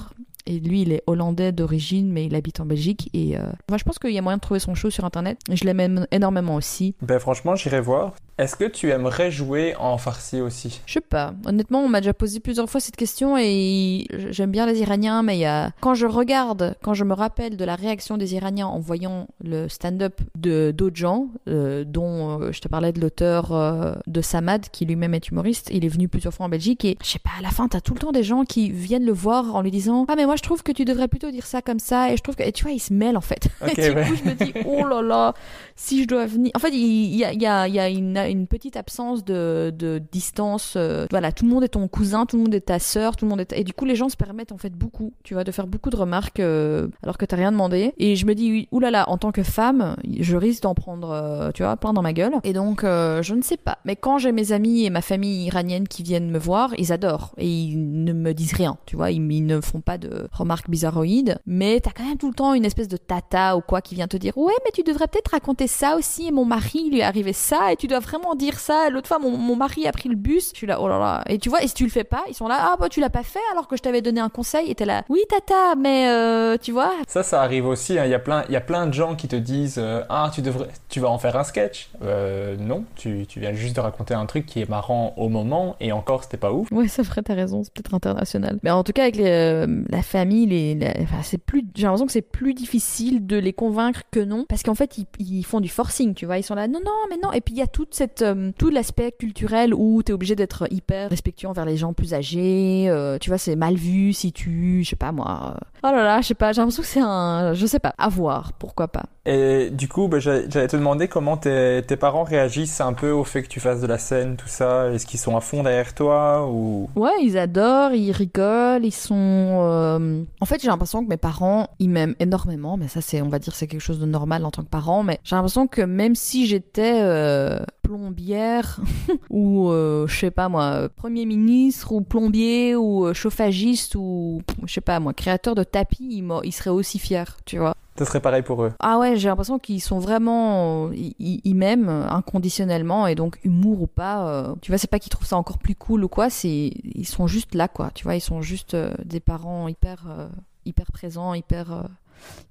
Et lui, il est hollandais d'origine, mais il habite en Belgique. Et euh, moi, je pense qu'il y a moyen de trouver son show sur Internet. Et je l'aime énormément aussi. Ben franchement, j'irai voir. Est-ce que tu aimerais jouer en farsi aussi? Je sais pas. Honnêtement, on m'a déjà posé plusieurs fois cette question et j'aime bien les Iraniens, mais il y a... quand je regarde, quand je me rappelle de la réaction des Iraniens en voyant le stand-up de d'autres gens, euh, dont euh, je te parlais de l'auteur euh, de Samad, qui lui-même est humoriste, il est venu plusieurs fois en Belgique et je sais pas, à la fin, t'as tout le temps des gens qui viennent le voir en lui disant Ah, mais moi je trouve que tu devrais plutôt dire ça comme ça et je trouve que. Et tu vois, il se mêle en fait. Et du ouais. coup, je me dis Oh là là, si je dois venir. En fait, il y a, une, petite absence de, distance. euh, voilà, tout le monde est ton cousin, tout le monde est ta sœur, tout le monde est. Et du coup, les gens se permettent en fait beaucoup, tu vois, de faire beaucoup de remarques euh, alors que t'as rien demandé. Et je me dis, oulala, en tant que femme, je risque d'en prendre, euh, tu vois, plein dans ma gueule. Et donc, je ne sais pas. Mais quand j'ai mes amis et ma famille iranienne qui viennent me voir, ils adorent et ils ne me disent rien, tu vois, ils, ils ne font pas de remarques bizarroïdes. Mais t'as quand même tout le temps une espèce de tata ou quoi qui vient te dire, ouais, mais tu devrais peut-être raconter ça aussi. Et mon mari, il lui est arrivé ça et tu dois vraiment dire ça. L'autre fois, mon, mon mari a pris le bus. Je suis là, oh là là. Et tu vois, et si tu le fais pas, ils sont là, ah bah tu l'as pas fait alors que je t'avais donné un conseil. Et t'es là, oui tata, mais euh, tu vois. Ça, ça arrive aussi. hein. Il y a plein, il y a plein de gens qui te disent euh, ah tu devrais, tu vas en faire un sketch. Euh, non, tu, tu viens juste de raconter un truc qui est marrant au moment et encore c'était pas ouf. Ouais, c'est vrai, t'as raison, c'est peut-être international. Mais en tout cas, avec les, euh, la famille, les, la- enfin, c'est plus, j'ai l'impression que c'est plus difficile de les convaincre que non, parce qu'en fait, ils, ils font du forcing, tu vois, ils sont là, non, non, mais non. Et puis il y a toute cette, euh, tout l'aspect culturel où t'es obligé d'être hyper respectueux envers les gens plus âgés. euh, tu vois, c'est mal vu si tu, je sais pas moi. euh, Oh là là, je sais pas, j'ai l'impression que c'est un, je sais pas, à voir, pourquoi pas. Et du coup, bah, j'allais te demander comment tes, tes parents réagissent un peu au fait que tu fasses de la scène, tout ça. Est-ce qu'ils sont à fond derrière toi ou? Ouais, ils adorent, ils rigolent, ils sont. euh, En fait, j'ai l'impression que mes parents, ils m'aiment énormément, mais ça, c'est, on va dire, c'est quelque chose de normal en tant que parent. Mais j'ai l'impression que même si j'étais euh, plombière ou, euh, je sais pas moi, premier ministre ou plombier ou euh, chauffagiste ou, je sais pas moi, créateur de tapis, ils, m'auraient- ils seraient aussi fiers, tu vois. ce serait pareil pour eux Ah ouais, j'ai l'impression qu'ils sont vraiment, ils, ils- m'aiment inconditionnellement et donc humour ou pas, euh, tu vois, c'est pas qu'ils trouvent ça encore plus cool ou quoi, c'est ils sont juste là quoi, tu vois, ils sont juste euh, des parents hyper euh, hyper présents, hyper euh,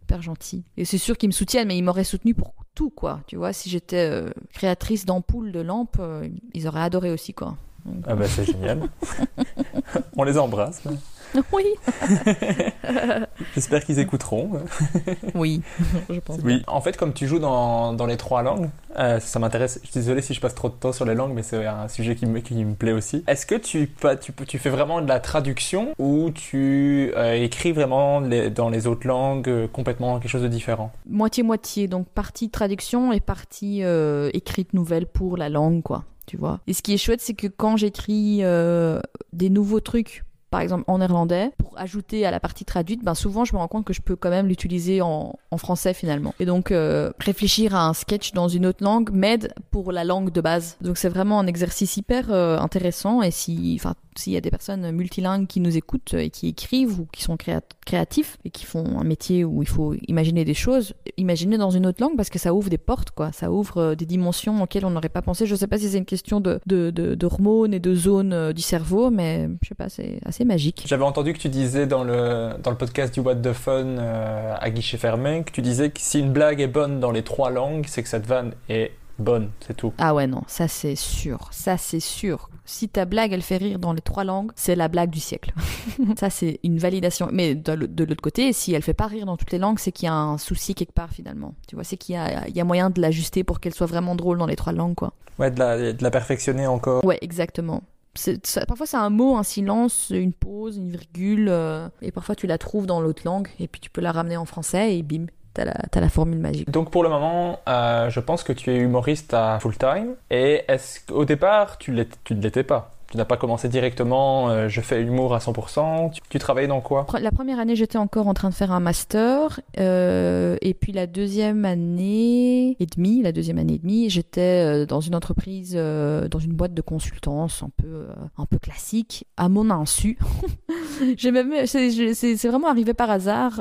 hyper gentils. Et c'est sûr qu'ils me soutiennent, mais ils m'auraient soutenu pour tout quoi, tu vois, si j'étais euh, créatrice d'ampoules de lampes, euh, ils auraient adoré aussi quoi. Donc, Ah bah c'est génial. On les embrasse. Oui, J'espère qu'ils écouteront. oui, je pense. Oui. En fait, comme tu joues dans, dans les trois langues, euh, ça m'intéresse. Je suis désolé si je passe trop de temps sur les langues, mais c'est un sujet qui me, qui me plaît aussi. Est-ce que tu, pas- tu, peux- tu fais vraiment de la traduction ou tu euh, écris vraiment les- dans les autres langues euh, complètement quelque chose de différent? Moitié-moitié, donc partie traduction et partie euh, écrite nouvelle pour la langue, quoi, tu vois. Et ce qui est chouette, c'est que quand j'écris euh, des nouveaux trucs, par exemple en néerlandais, pour ajouter à la partie traduite, ben souvent je me rends compte que je peux quand même l'utiliser en, français finalement. Et donc euh, réfléchir à un sketch dans une autre langue m'aide pour la langue de base. Donc c'est vraiment un exercice hyper euh, intéressant et si, enfin, s'il y a des personnes multilingues qui nous écoutent et qui écrivent ou qui sont créa- créatifs et qui font un métier où il faut imaginer des choses, imaginer dans une autre langue parce que ça ouvre des portes, quoi. Ça ouvre euh, des dimensions auxquelles on n'aurait pas pensé. Je sais pas si c'est une question de, de, d'hormones et de zones euh, du cerveau, mais je sais pas, c'est assez magique. J'avais entendu que tu disais dans le, dans le podcast du What the Fun euh, à guichet fermé que tu disais que si une blague est bonne dans les trois langues, c'est que cette vanne est bonne, c'est tout. Ah ouais, non, ça c'est sûr. Ça c'est sûr. Si ta blague elle fait rire dans les trois langues, c'est la blague du siècle. ça c'est une validation. Mais de, l'autre côté, si elle fait pas rire dans toutes les langues, c'est qu'il y a un souci quelque part finalement. Tu vois, c'est qu'il y y a moyen de l'ajuster pour qu'elle soit vraiment drôle dans les trois langues, quoi. Ouais, de la, de la perfectionner encore. Ouais, exactement. Ça- parfois c'est un mot, un silence, une pause, une virgule, euh, et parfois tu la trouves dans l'autre langue, et puis tu peux la ramener en français, et bim, t'as la, formule magique. Donc pour le moment, euh, je pense que tu es humoriste à full time. Et est-ce qu'au départ, tu ne l'étais pas? Tu n'as pas commencé directement, euh, je fais humour à 100%. Tu, tu travaillais dans quoi? La première année, j'étais encore en train de faire un master, euh, et puis la deuxième année et demie, la deuxième année et demie, j'étais euh, dans une entreprise, dans une boîte de consultance un peu, un peu classique, à mon insu. C'est je- c'est- c'est vraiment arrivé par hasard.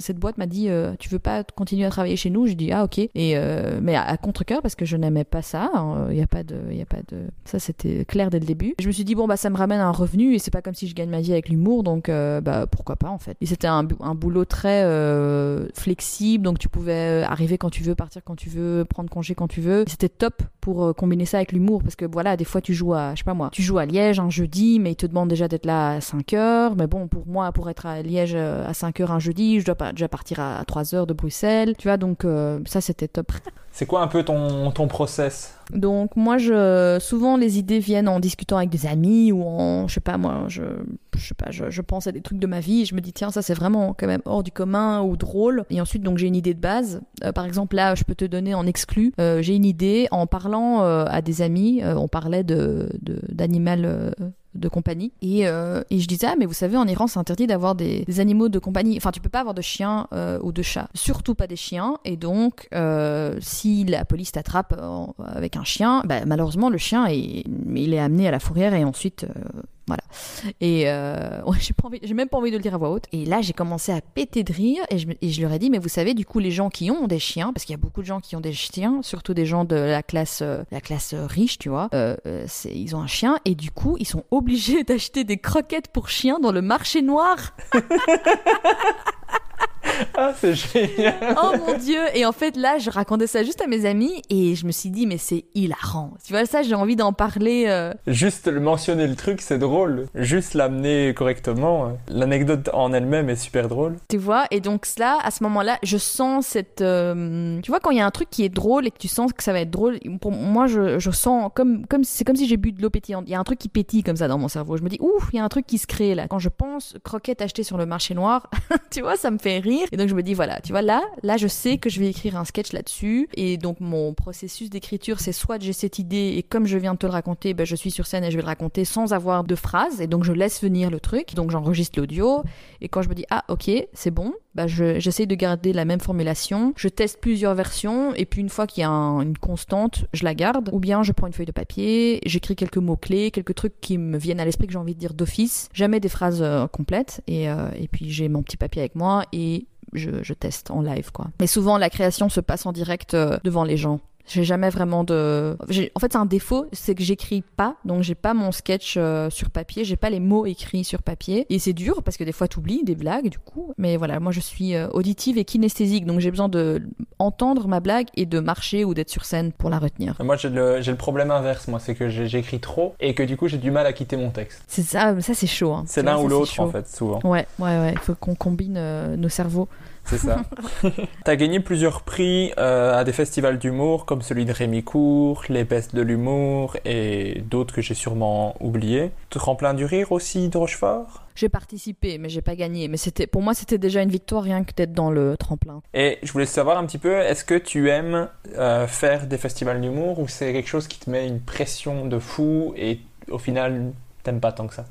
cette boîte m'a dit, tu veux pas continuer à travailler chez nous? J'ai dit ah ok, et mais à, à contre-cœur parce que je n'aimais pas ça. Il y a pas de, y a pas de, ça c'était clair dès le début. Je me suis dit bon bah ça me ramène un revenu et c'est pas comme si je gagne ma vie avec l'humour, donc euh, bah pourquoi pas en fait. Et c'était un, boulot très euh, flexible, donc tu pouvais arriver quand tu veux, partir quand tu veux, prendre congé quand tu veux. C'était top pour euh, combiner ça avec l'humour parce que voilà des fois tu joues à, je sais pas moi, tu joues à Liège un jeudi, mais ils te demandent déjà d'être là à 5 heures. Mais bon pour moi pour être à Liège euh, à 5 heures un jeudi, je dois déjà partir à 3 heures de Bruxelles. Tu vois donc euh, ça c'était top. C'est quoi un peu ton, ton process? Donc moi, je souvent les idées viennent en discutant avec des amis ou en, je sais pas moi, je, je pas, je, pense à des trucs de ma vie et je me dis tiens ça c'est vraiment quand même hors du commun ou drôle. Et ensuite donc j'ai une idée de base. Euh, par exemple là, je peux te donner en exclu. euh, j'ai une idée en parlant euh, à des amis. on parlait de d'animal. de compagnie et, et je disais ah mais vous savez en Iran c'est interdit d'avoir des, animaux de compagnie enfin tu peux pas avoir de chiens ou de chats surtout pas des chiens et donc si la police t'attrape avec un chien bah, malheureusement le chien est, il est amené à la fourrière et ensuite voilà. Et euh, ouais, j'ai pas envie j'ai même pas envie de le dire à voix haute. Et là j'ai commencé à péter de rire et je, et je leur ai dit mais vous savez du coup les gens qui ont des chiens parce qu'il y a beaucoup de gens qui ont des chiens surtout des gens de la classe euh, la classe euh, riche tu vois euh, euh, c'est- ils ont un chien et du coup ils sont obligés d'acheter des croquettes pour chiens dans le marché noir Ah, c'est génial oh mon dieu Et en fait là, je racontais ça juste à mes amis et je me suis dit mais c'est hilarant. Tu vois ça, j'ai envie d'en parler. euh. Juste le mentionner le truc, c'est drôle. Juste l'amener correctement. L'anecdote en elle-même est super drôle. Tu vois Et donc là, à ce moment-là, je sens cette. euh, Tu vois quand il y a un truc qui est drôle et que tu sens que ça va être drôle. Pour moi, je, je sens comme comme c'est comme si j'ai bu de l'eau pétillante. Il y a un truc qui pétille comme ça dans mon cerveau. Je me dis ouf, il y a un truc qui se crée là. Quand je pense croquettes achetées sur le marché noir, tu vois, ça me fait rire. Et donc je me dis voilà, tu vois là, là je sais que je vais écrire un sketch là-dessus. Et donc mon processus d'écriture c'est soit j'ai cette idée et comme je viens de te le raconter, ben, je suis sur scène et je vais le raconter sans avoir de phrase et donc je laisse venir le truc, donc j'enregistre l'audio. Et quand je me dis ah ok c'est bon, bah j'essaie de garder la même formulation, je teste plusieurs versions. Et puis une fois qu'il y a une constante, je la garde. Ou bien je prends une feuille de papier, j'écris quelques mots clés, quelques trucs qui me viennent à l'esprit que j'ai envie de dire d'office, jamais des phrases euh, complètes. Et, euh, et puis j'ai mon petit papier avec moi. Et je, je, teste en live quoi. Mais souvent la création se passe en direct euh, devant les gens. J'ai jamais vraiment de. En fait, c'est un défaut, c'est que j'écris pas, donc j'ai pas mon sketch euh, sur papier, j'ai pas les mots écrits sur papier, et c'est dur parce que des fois tu oublies des blagues, du coup. Mais voilà, moi je suis euh, auditive et kinesthésique, donc j'ai besoin de entendre ma blague et de marcher ou d'être sur scène pour la retenir. Moi j'ai le, le, problème inverse, moi c'est que j'écris trop et que du coup j'ai du mal à quitter mon texte. C'est ça, ça c'est chaud. Hein. C'est l'un ou l'autre en fait, souvent. Ouais, ouais, ouais. Il faut qu'on combine euh, nos cerveaux. C'est ça. tu as gagné plusieurs prix euh, à des festivals d'humour comme celui de Rémi Court, les Bestes de l'humour et d'autres que j'ai sûrement oubliés. Tremplin du rire aussi de Rochefort? J'ai participé, mais j'ai pas gagné. Mais c'était, pour moi, c'était déjà une victoire rien que d'être dans le tremplin. Et je voulais savoir un petit peu, est-ce que tu aimes euh, faire des festivals d'humour ou c'est quelque chose qui te met une pression de fou et au final, t'aimes pas tant que ça?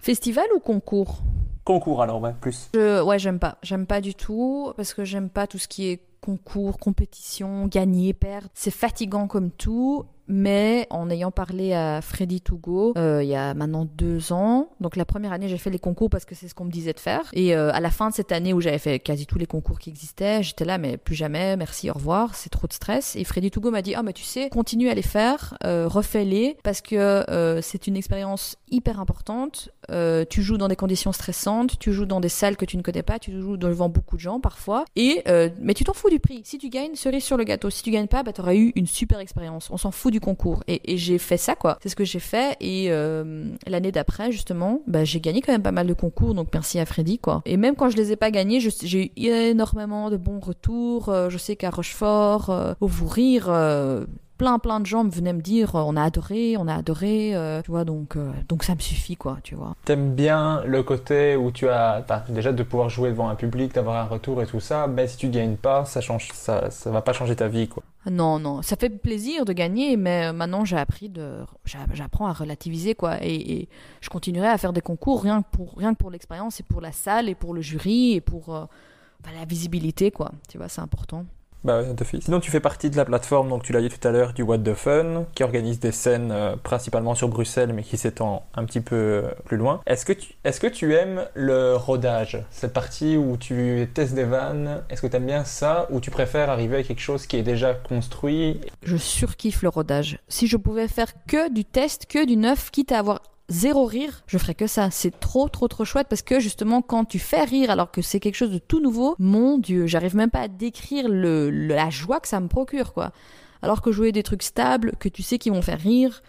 Festival ou concours? Concours alors, ouais, plus. Ouais, j'aime pas. J'aime pas du tout parce que j'aime pas tout ce qui est concours, compétition, gagner, perdre. C'est fatigant comme tout mais en ayant parlé à Freddy Tougo euh, il y a maintenant deux ans, donc la première année j'ai fait les concours parce que c'est ce qu'on me disait de faire, et euh, à la fin de cette année où j'avais fait quasi tous les concours qui existaient, j'étais là mais plus jamais, merci, au revoir, c'est trop de stress, et Freddy Tougo m'a dit ah mais tu sais, continue à les faire, euh, refais-les parce que c'est une expérience hyper importante, tu joues dans des conditions stressantes, tu joues dans des salles que tu ne connais pas, tu joues devant beaucoup de gens parfois, et mais tu t'en fous du prix, si tu gagnes, cerise sur le gâteau, si tu gagnes pas, bah t'auras eu une super expérience, on s'en fout concours. Et, j'ai fait ça, quoi. C'est ce que j'ai fait. Et euh, l'année d'après, justement, bah, j'ai gagné quand même pas mal de concours. Donc merci à Freddy, quoi. Et même quand je les ai pas gagnés, j'ai eu énormément de bons retours. Euh, je sais qu'à Rochefort, euh, au vous rire, plein plein de gens venaient me dire on a adoré, on a adoré, tu vois, donc, donc ça me suffit, quoi, tu vois. T'aimes bien le côté où tu as, déjà de pouvoir jouer devant un public, d'avoir un retour et tout ça, mais si tu gagnes pas, ça change, ça, ça va pas changer ta vie, quoi. Non, non, ça fait plaisir de gagner, mais maintenant j'ai appris de, j'apprends à relativiser quoi, et, je continuerai à faire des concours rien que pour rien que pour l'expérience et pour la salle et pour le jury et pour euh, bah, la visibilité quoi, tu vois, c'est important. Bah Sinon, tu fais partie de la plateforme, donc tu l'as dit tout à l'heure, du What the Fun, qui organise des scènes euh, principalement sur Bruxelles, mais qui s'étend un petit peu euh, plus loin. Est-ce que, tu, est-ce que tu aimes le rodage Cette partie où tu testes des vannes, est-ce que tu aimes bien ça ou tu préfères arriver à quelque chose qui est déjà construit? Je surkiffe le rodage. Si je pouvais faire que du test, que du neuf, quitte à avoir zéro rire, je ferais que ça. C'est trop, trop, trop chouette parce que justement, quand tu fais rire alors que c'est quelque chose de tout nouveau, mon Dieu, j'arrive même pas à décrire le, la joie que ça me procure, quoi. Alors que jouer des trucs stables, que tu sais qu'ils vont faire rire,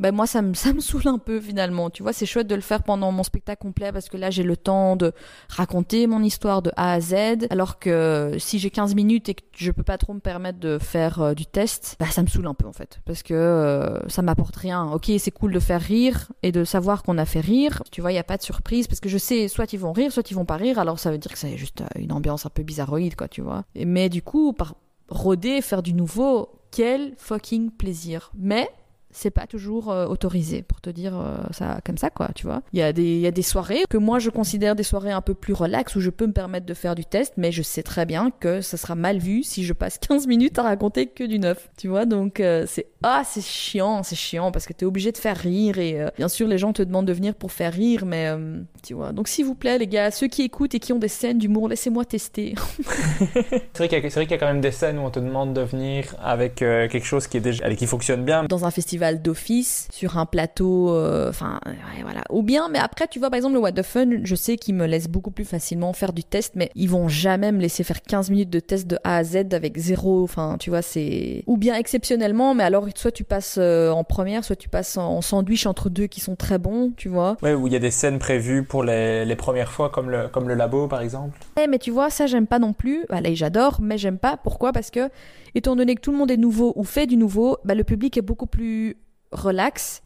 ben moi ça me, ça me saoule un peu finalement. Tu vois, c'est chouette de le faire pendant mon spectacle complet parce que là j'ai le temps de raconter mon histoire de A à Z. Alors que si j'ai 15 minutes et que je peux pas trop me permettre de faire euh, du test, bah ça me saoule un peu en fait. Parce que euh, ça m'apporte rien. Ok, c'est cool de faire rire et de savoir qu'on a fait rire. Tu vois, il y a pas de surprise parce que je sais soit ils vont rire, soit ils vont pas rire. Alors ça veut dire que c'est juste euh, une ambiance un peu bizarroïde quoi, tu vois. Mais du coup, par roder, faire du nouveau, quel fucking plaisir. Mais c'est pas toujours euh, autorisé pour te dire euh, ça comme ça quoi tu vois. Il y a des il y a des soirées que moi je considère des soirées un peu plus relax où je peux me permettre de faire du test mais je sais très bien que ça sera mal vu si je passe 15 minutes à raconter que du neuf tu vois. Donc euh, c'est ah c'est chiant c'est chiant parce que t'es obligé de faire rire et bien sûr les gens te demandent de venir pour faire rire mais tu vois. Donc s'il vous plaît les gars ceux qui écoutent et qui ont des scènes d'humour laissez-moi tester. C'est vrai qu'il y, y, a quand même des scènes où on te demande de venir avec quelque chose qui est déjà qui fonctionne bien. Dans un festival d'office sur un plateau, euh, enfin voilà. Ou bien, mais après tu vois par exemple le What the Fun, je sais qu'ils me laissent beaucoup plus facilement faire du test, mais ils vont jamais me laisser faire 15 minutes de test de A à Z avec zéro, enfin tu vois c'est ou bien exceptionnellement, mais alors soit tu passes euh, en première, soit tu passes en sandwich entre deux qui sont très bons, tu vois. Ouais, où il y a des scènes prévues pour les, les, premières fois comme le comme le labo par exemple. Eh mais tu vois ça j'aime pas non plus. Allez j'adore, mais j'aime pas. Pourquoi? Parce que étant donné que tout le monde est nouveau ou fait du nouveau, bah, le public est beaucoup plus relax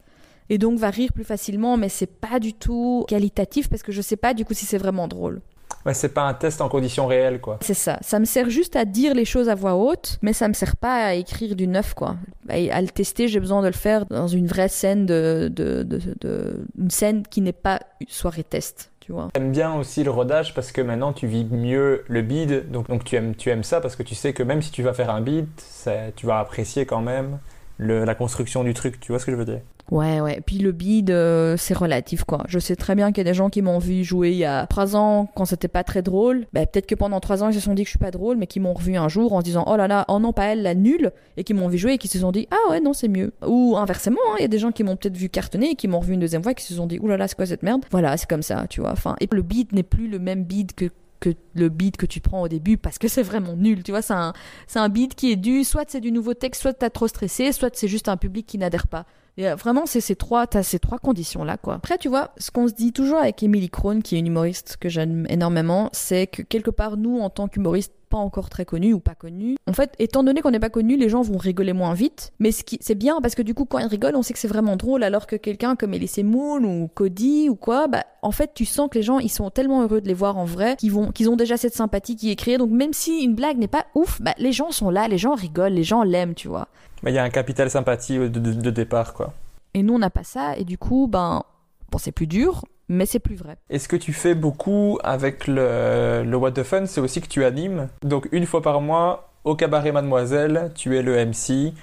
et donc va rire plus facilement, mais c'est pas du tout qualitatif parce que je sais pas du coup si c'est vraiment drôle. Ouais, c'est pas un test en conditions réelles, quoi. C'est ça. Ça me sert juste à dire les choses à voix haute, mais ça me sert pas à écrire du neuf, quoi. À le tester, j'ai besoin de le faire dans une vraie scène de, de, de, de- une scène qui n'est pas une soirée test, tu vois. J'aime bien aussi le rodage parce que maintenant tu vis mieux le bid, donc, donc tu, aimes, tu aimes ça parce que tu sais que même si tu vas faire un bid, ça- tu vas apprécier quand même le- la construction du truc, tu vois ce que je veux dire? Ouais, ouais. Puis le bid, euh, c'est relatif, quoi. Je sais très bien qu'il y a des gens qui m'ont vu jouer il y a trois ans quand c'était pas très drôle. Bah, peut-être que pendant trois ans, ils se sont dit que je suis pas drôle, mais qui m'ont revu un jour en se disant, oh là là, oh non, pas elle, la nulle, et qui m'ont vu jouer et qui se sont dit, ah ouais, non, c'est mieux. Ou inversement, hein, il y a des gens qui m'ont peut-être vu cartonner et qui m'ont revu une deuxième fois et qui se sont dit, oh là là, c'est quoi cette merde? Voilà, c'est comme ça, tu vois. Enfin, et le bid n'est plus le même bid que le beat que tu prends au début parce que c'est vraiment nul, tu vois, c'est un, un beat qui est dû, soit c'est du nouveau texte, soit t'as trop stressé, soit c'est juste un public qui n'adhère pas. Et euh, vraiment, c'est ces trois, t'as ces trois conditions-là, quoi. Après, tu vois, ce qu'on se dit toujours avec Emily Krohn, qui est une humoriste que j'aime énormément, c'est que quelque part, nous, en tant qu'humoristes pas encore très connus ou pas connus, en fait, étant donné qu'on n'est pas connus, les gens vont rigoler moins vite. Mais ce qui, c'est bien parce que du coup, quand ils rigolent, on sait que c'est vraiment drôle, alors que quelqu'un comme Elise Moon ou Cody ou quoi, bah, en fait, tu sens que les gens, ils sont tellement heureux de les voir en vrai, qu'ils vont, qu'ils ont déjà cette sympathie qui est créée. Donc, même si une blague n'est pas ouf, bah, les gens sont là, les gens rigolent, les gens l'aiment, tu vois. Mais il y a un capital sympathie de, de- de départ, quoi. Et nous, on n'a pas ça, et du coup, ben, bon, c'est plus dur, mais c'est plus vrai. Et ce que tu fais beaucoup avec le, le What the Fun, c'est aussi que tu animes. Donc une fois par mois, au cabaret Mademoiselle, tu es le MC.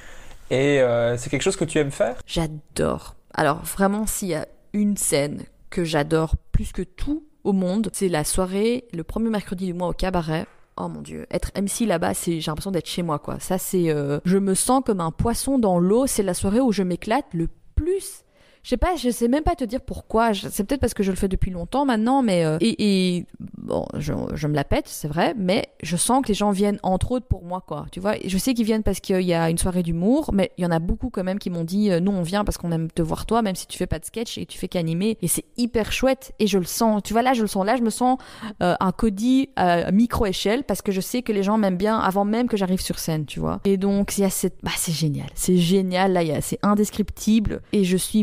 Et euh, c'est quelque chose que tu aimes faire? J'adore. Alors, vraiment, s'il y a une scène que j'adore plus que tout au monde, c'est la soirée, le premier mercredi du mois au cabaret. Oh mon dieu, être MC là-bas, c'est j'ai l'impression d'être chez moi quoi. Ça c'est euh, je me sens comme un poisson dans l'eau, c'est la soirée où je m'éclate le plus. Je sais pas, je sais même pas te dire pourquoi. C'est peut-être parce que je le fais depuis longtemps maintenant, mais euh, et, et bon, je, je me la pète, c'est vrai, mais je sens que les gens viennent entre autres pour moi, quoi. Tu vois, je sais qu'ils viennent parce qu'il y a une soirée d'humour, mais il y en a beaucoup quand même qui m'ont dit, euh, nous on vient parce qu'on aime te voir toi, même si tu fais pas de sketch et tu fais qu'animer, et c'est hyper chouette. Et je le sens. Tu vois là, je le sens. Là, je me sens euh, un Cody à micro échelle parce que je sais que les gens m'aiment bien avant même que j'arrive sur scène, tu vois. Et donc il y a cette, bah c'est génial, c'est génial. Là, il y a, c'est indescriptible, et je suis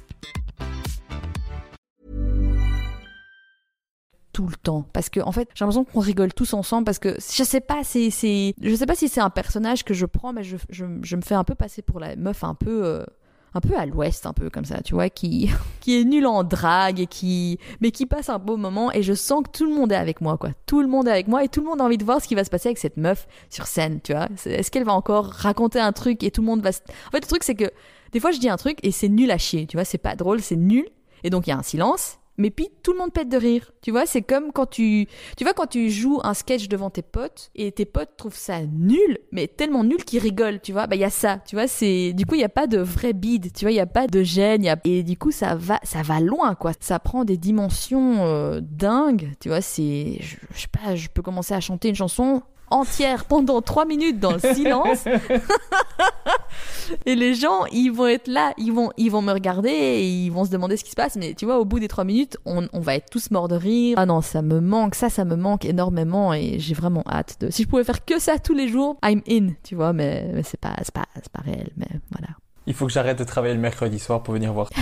tout le temps. Parce que en fait j'ai l'impression qu'on rigole tous ensemble parce que je sais pas c'est c'est je sais pas si c'est un personnage que je prends mais je, je, me fais un peu passer pour la meuf un peu euh, un peu à l'ouest un peu comme ça tu vois qui qui est nulle en drague et qui mais qui passe un beau moment et je sens que tout le monde est avec moi quoi. Tout le monde est avec moi et tout le monde a envie de voir ce qui va se passer avec cette meuf sur scène tu vois. Est-ce qu'elle va encore raconter un truc et tout le monde va en fait le truc c'est que des fois je dis un truc et c'est nul à chier tu vois c'est pas drôle c'est nul. Et donc il y a un silence mais puis tout le monde pète de rire. Tu vois, c'est comme quand tu tu vois quand tu joues un sketch devant tes potes et tes potes trouvent ça nul, mais tellement nul qu'ils rigolent, tu vois. Bah il y a ça, tu vois, c'est du coup il y a pas de vrai bide, tu vois, il y a pas de gêne, et du coup ça va ça va loin quoi. Ça prend des dimensions euh, dingues, tu vois, c'est je, je sais pas, je peux commencer à chanter une chanson entière pendant trois minutes dans le silence et les gens, ils vont être là, ils vont, ils vont me regarder et ils vont se demander ce qui se passe. Mais tu vois, au bout des trois minutes, on, on va être tous morts de rire. Ah non, ça me manque, ça, ça me manque énormément et j'ai vraiment hâte de. Si je pouvais faire que ça tous les jours, I'm in, tu vois, mais, mais c'est pas, c'est pas, c'est pas réel, mais voilà. Il faut que j'arrête de travailler le mercredi soir pour venir voir.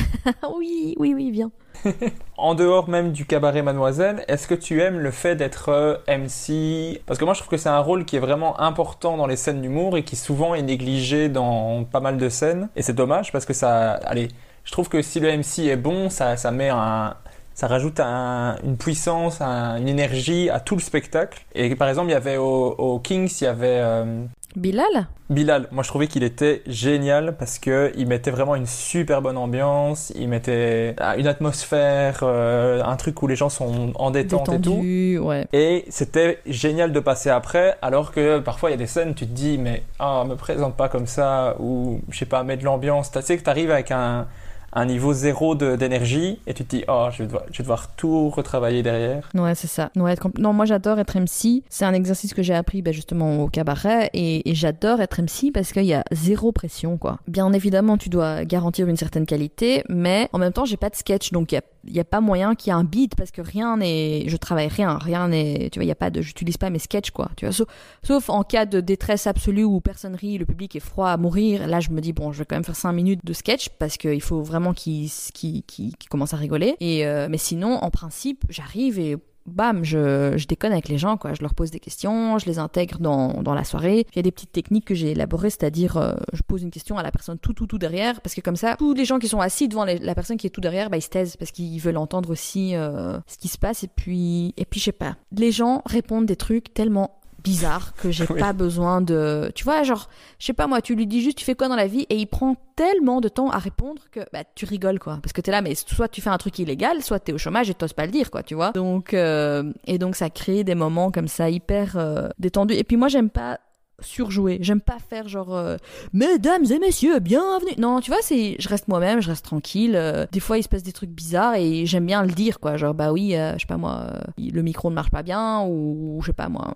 Oui, oui, oui, viens. En dehors même du cabaret Mademoiselle, est-ce que tu aimes le fait d'être euh, MC Parce que moi je trouve que c'est un rôle qui est vraiment important dans les scènes d'humour et qui souvent est négligé dans pas mal de scènes. Et c'est dommage parce que ça... Allez, je trouve que si le MC est bon, ça, ça met un... Ça rajoute un- une puissance, un- une énergie à tout le spectacle. Et par exemple, il y avait au, au Kings, il y avait euh, Bilal? Bilal, moi je trouvais qu'il était génial parce que il mettait vraiment une super bonne ambiance, il mettait ah, une atmosphère, euh, un truc où les gens sont en détente et tout. ouais. Et c'était génial de passer après, alors que parfois il y a des scènes, tu te dis, mais ah, me présente pas comme ça, ou je sais pas, mets de l'ambiance. Tu sais que tu arrives avec un, un niveau zéro d'énergie et tu te dis, oh, je vais, devoir, tout retravailler derrière. Ouais, c'est ça. Non, moi j'adore être MC. C'est un exercice que j'ai appris ben, justement au cabaret et, j'adore être MC parce qu'il y a zéro pression, quoi. Bien évidemment, tu dois garantir une certaine qualité, mais en même temps, j'ai pas de sketch, donc il y a, il y a pas moyen qu'il y ait un beat parce que rien n'est, je travaille rien, rien n'est, tu vois, il y a pas de, j'utilise pas mes sketchs, quoi. Tu vois, sauf, sauf en cas de détresse absolue où personne rit, le public est froid à mourir. Là, je me dis bon, je vais quand même faire 5 minutes de sketch parce qu'il faut vraiment qu'ils commencent à rigoler. Et euh, mais sinon, en principe, j'arrive et bam, je, déconne avec les gens, quoi. Je leur pose des questions, je les intègre dans, dans la soirée. Il y a des petites techniques que j'ai élaborées, c'est-à-dire, euh, je pose une question à la personne tout, tout, tout derrière, parce que comme ça, tous les gens qui sont assis devant la personne qui est tout derrière, bah, ils se taisent, parce qu'ils veulent entendre aussi euh, ce qui se passe. Et puis, et puis, je sais pas. Les gens répondent des trucs tellement bizarres que j'ai Oui. pas besoin de tu vois genre je sais pas moi tu lui dis juste tu fais quoi dans la vie et il prend tellement de temps à répondre que bah tu rigoles quoi. Parce que t'es là mais soit tu fais un truc illégal soit t'es au chômage et t'oses pas le dire quoi tu vois. Donc euh, et donc ça crée des moments comme ça hyper euh, détendus. Et puis moi j'aime pas surjouer. J'aime pas faire genre euh, mesdames et messieurs bienvenue. Non tu vois c'est je reste moi-même je reste tranquille. Euh, des fois il se passe des trucs bizarres et j'aime bien le dire quoi. Genre bah oui euh, je sais pas moi euh, le micro ne marche pas bien ou je sais pas moi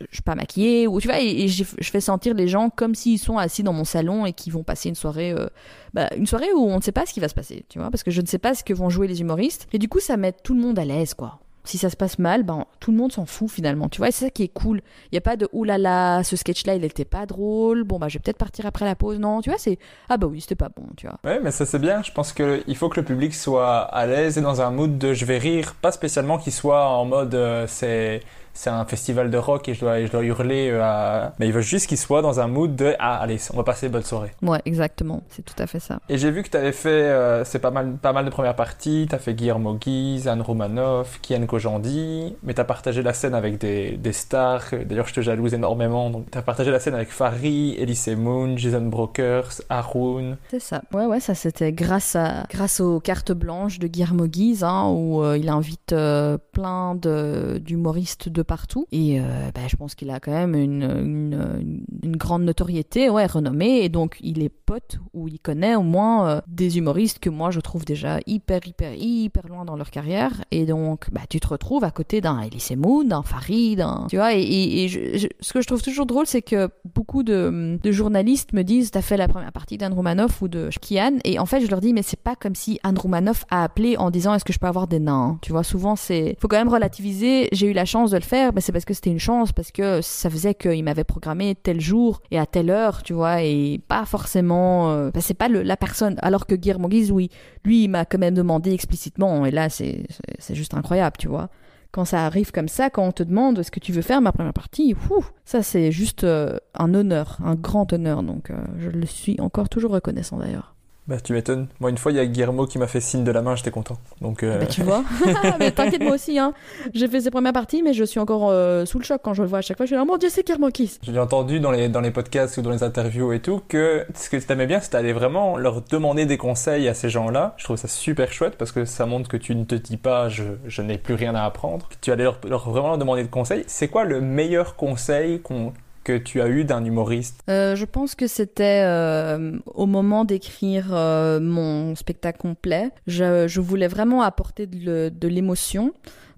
je suis pas maquillée ou tu vois et, je fais sentir les gens comme s'ils sont assis dans mon salon et qu'ils vont passer une soirée euh, bah, une soirée où on ne sait pas ce qui va se passer tu vois parce que je ne sais pas ce que vont jouer les humoristes. Et du coup ça met tout le monde à l'aise quoi. Si ça se passe mal ben tout le monde s'en fout finalement tu vois et c'est ça qui est cool. Il y a pas de oulala ce sketch là il était pas drôle. Bon bah je vais peut-être partir après la pause. Non tu vois c'est ah bah oui c'était pas bon tu vois. Ouais, mais ça c'est bien. Je pense qu'il faut que le public soit à l'aise et dans un mood de je vais rire, pas spécialement qu'il soit en mode euh, c'est c'est un festival de rock et je dois, je dois hurler euh, à... Mais il veut juste qu'il soit dans un mood de ah allez, on va passer une bonne soirée. ouais exactement c'est tout à fait ça Et j'ai vu que tu avais fait euh, c'est pas mal, pas mal de premières parties. Tu as fait Guillermo Guise, Anne Romanoff, Kian Kojandi, mais tu as partagé la scène avec des, des stars. D'ailleurs, je te jalouse énormément. Donc, tu as partagé la scène avec Farid, Elise Moon, Jason Brokers, Haroun. C'est ça. Ouais, ouais, ça c'était grâce à grâce aux cartes blanches de Guillermo Guise, hein, où euh, il invite euh, plein d'humoristes de partout. Et euh, bah, je pense qu'il a quand même une, une, grande notoriété, ouais, renommée. Et donc il est pote ou il connaît au moins euh, des humoristes que moi je trouve déjà hyper, hyper, hyper loin dans leur carrière. Et donc bah, tu te retrouves à côté d'un Elise Moon, d'un Farid, d'un- tu vois. Et, et- ce que je trouve toujours drôle, c'est que beaucoup de, journalistes me disent T'as fait la première partie d'Anne Romanoff ou de Kian Et en fait, je leur dis Mais c'est pas comme si Anne Romanoff a appelé en disant Est-ce que je peux avoir des nains Tu vois, souvent, c'est. faut quand même relativiser. J'ai eu la chance de le faire, mais c'est parce que c'était une chance, parce que ça faisait qu'il m'avait programmé tel jour et à telle heure, tu vois, et pas forcément. euh, bah, c'est pas le- la personne. Alors que Guillermo Guise, oui, lui, il m'a quand même demandé explicitement, et là, c'est juste incroyable, tu vois quand ça arrive comme ça, quand on te demande ce que tu veux faire ma première partie, ouh, ça c'est juste euh, un honneur, un grand honneur. Donc euh, je le suis encore toujours reconnaissant d'ailleurs. Bah, tu m'étonnes. Moi, une fois, il y a Guillermo qui m'a fait signe de la main, j'étais content. Donc, euh, Bah, tu vois Mais t'inquiète moi aussi, hein. j'ai fait ses premières parties, mais je suis encore euh, sous le choc quand je le vois à chaque fois. Je suis là, oh mon dieu, c'est Guillermo Kiss. J'ai entendu dans les, dans les podcasts ou dans les interviews et tout que ce que tu aimais bien, c'était aller vraiment leur demander des conseils à ces gens-là. Je trouve ça super chouette parce que ça montre que tu ne te dis pas je, je n'ai plus rien à apprendre. Tu allais leur, leur vraiment leur demander des conseils. C'est quoi le meilleur conseil qu'on- que tu as eu d'un humoriste? Euh, je pense que c'était euh, au moment d'écrire euh, mon spectacle complet. Je, voulais vraiment apporter de, l'émotion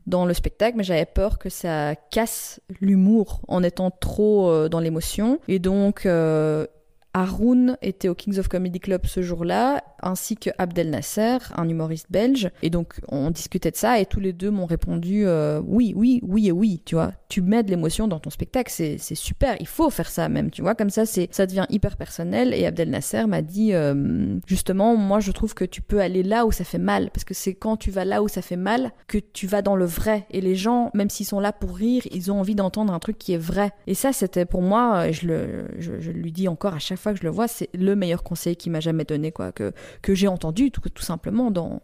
dans le spectacle, mais j'avais peur que ça casse l'humour en étant trop dans l'émotion. Et donc, Haroun était au Kings of Comedy Club ce jour-là, ainsi que Abdel Nasser, un humoriste belge. Et donc, on discutait de ça et tous les deux m'ont répondu euh, oui, oui, oui et oui, tu vois. Tu mets de l'émotion dans ton spectacle, c'est super, il faut faire ça même, tu vois. Comme ça, ça devient hyper personnel. Et Abdel Nasser m'a dit euh, justement, moi, je trouve que tu peux aller là où ça fait mal, parce que c'est quand tu vas là où ça fait mal que tu vas dans le vrai. Et les gens, même s'ils sont là pour rire, ils ont envie d'entendre un truc qui est vrai. Et ça, c'était pour moi, et je le, je lui dis encore à chaque fois que je le vois, c'est le meilleur conseil qu'il m'a jamais donné, quoi, que, que j'ai entendu tout, tout simplement dans.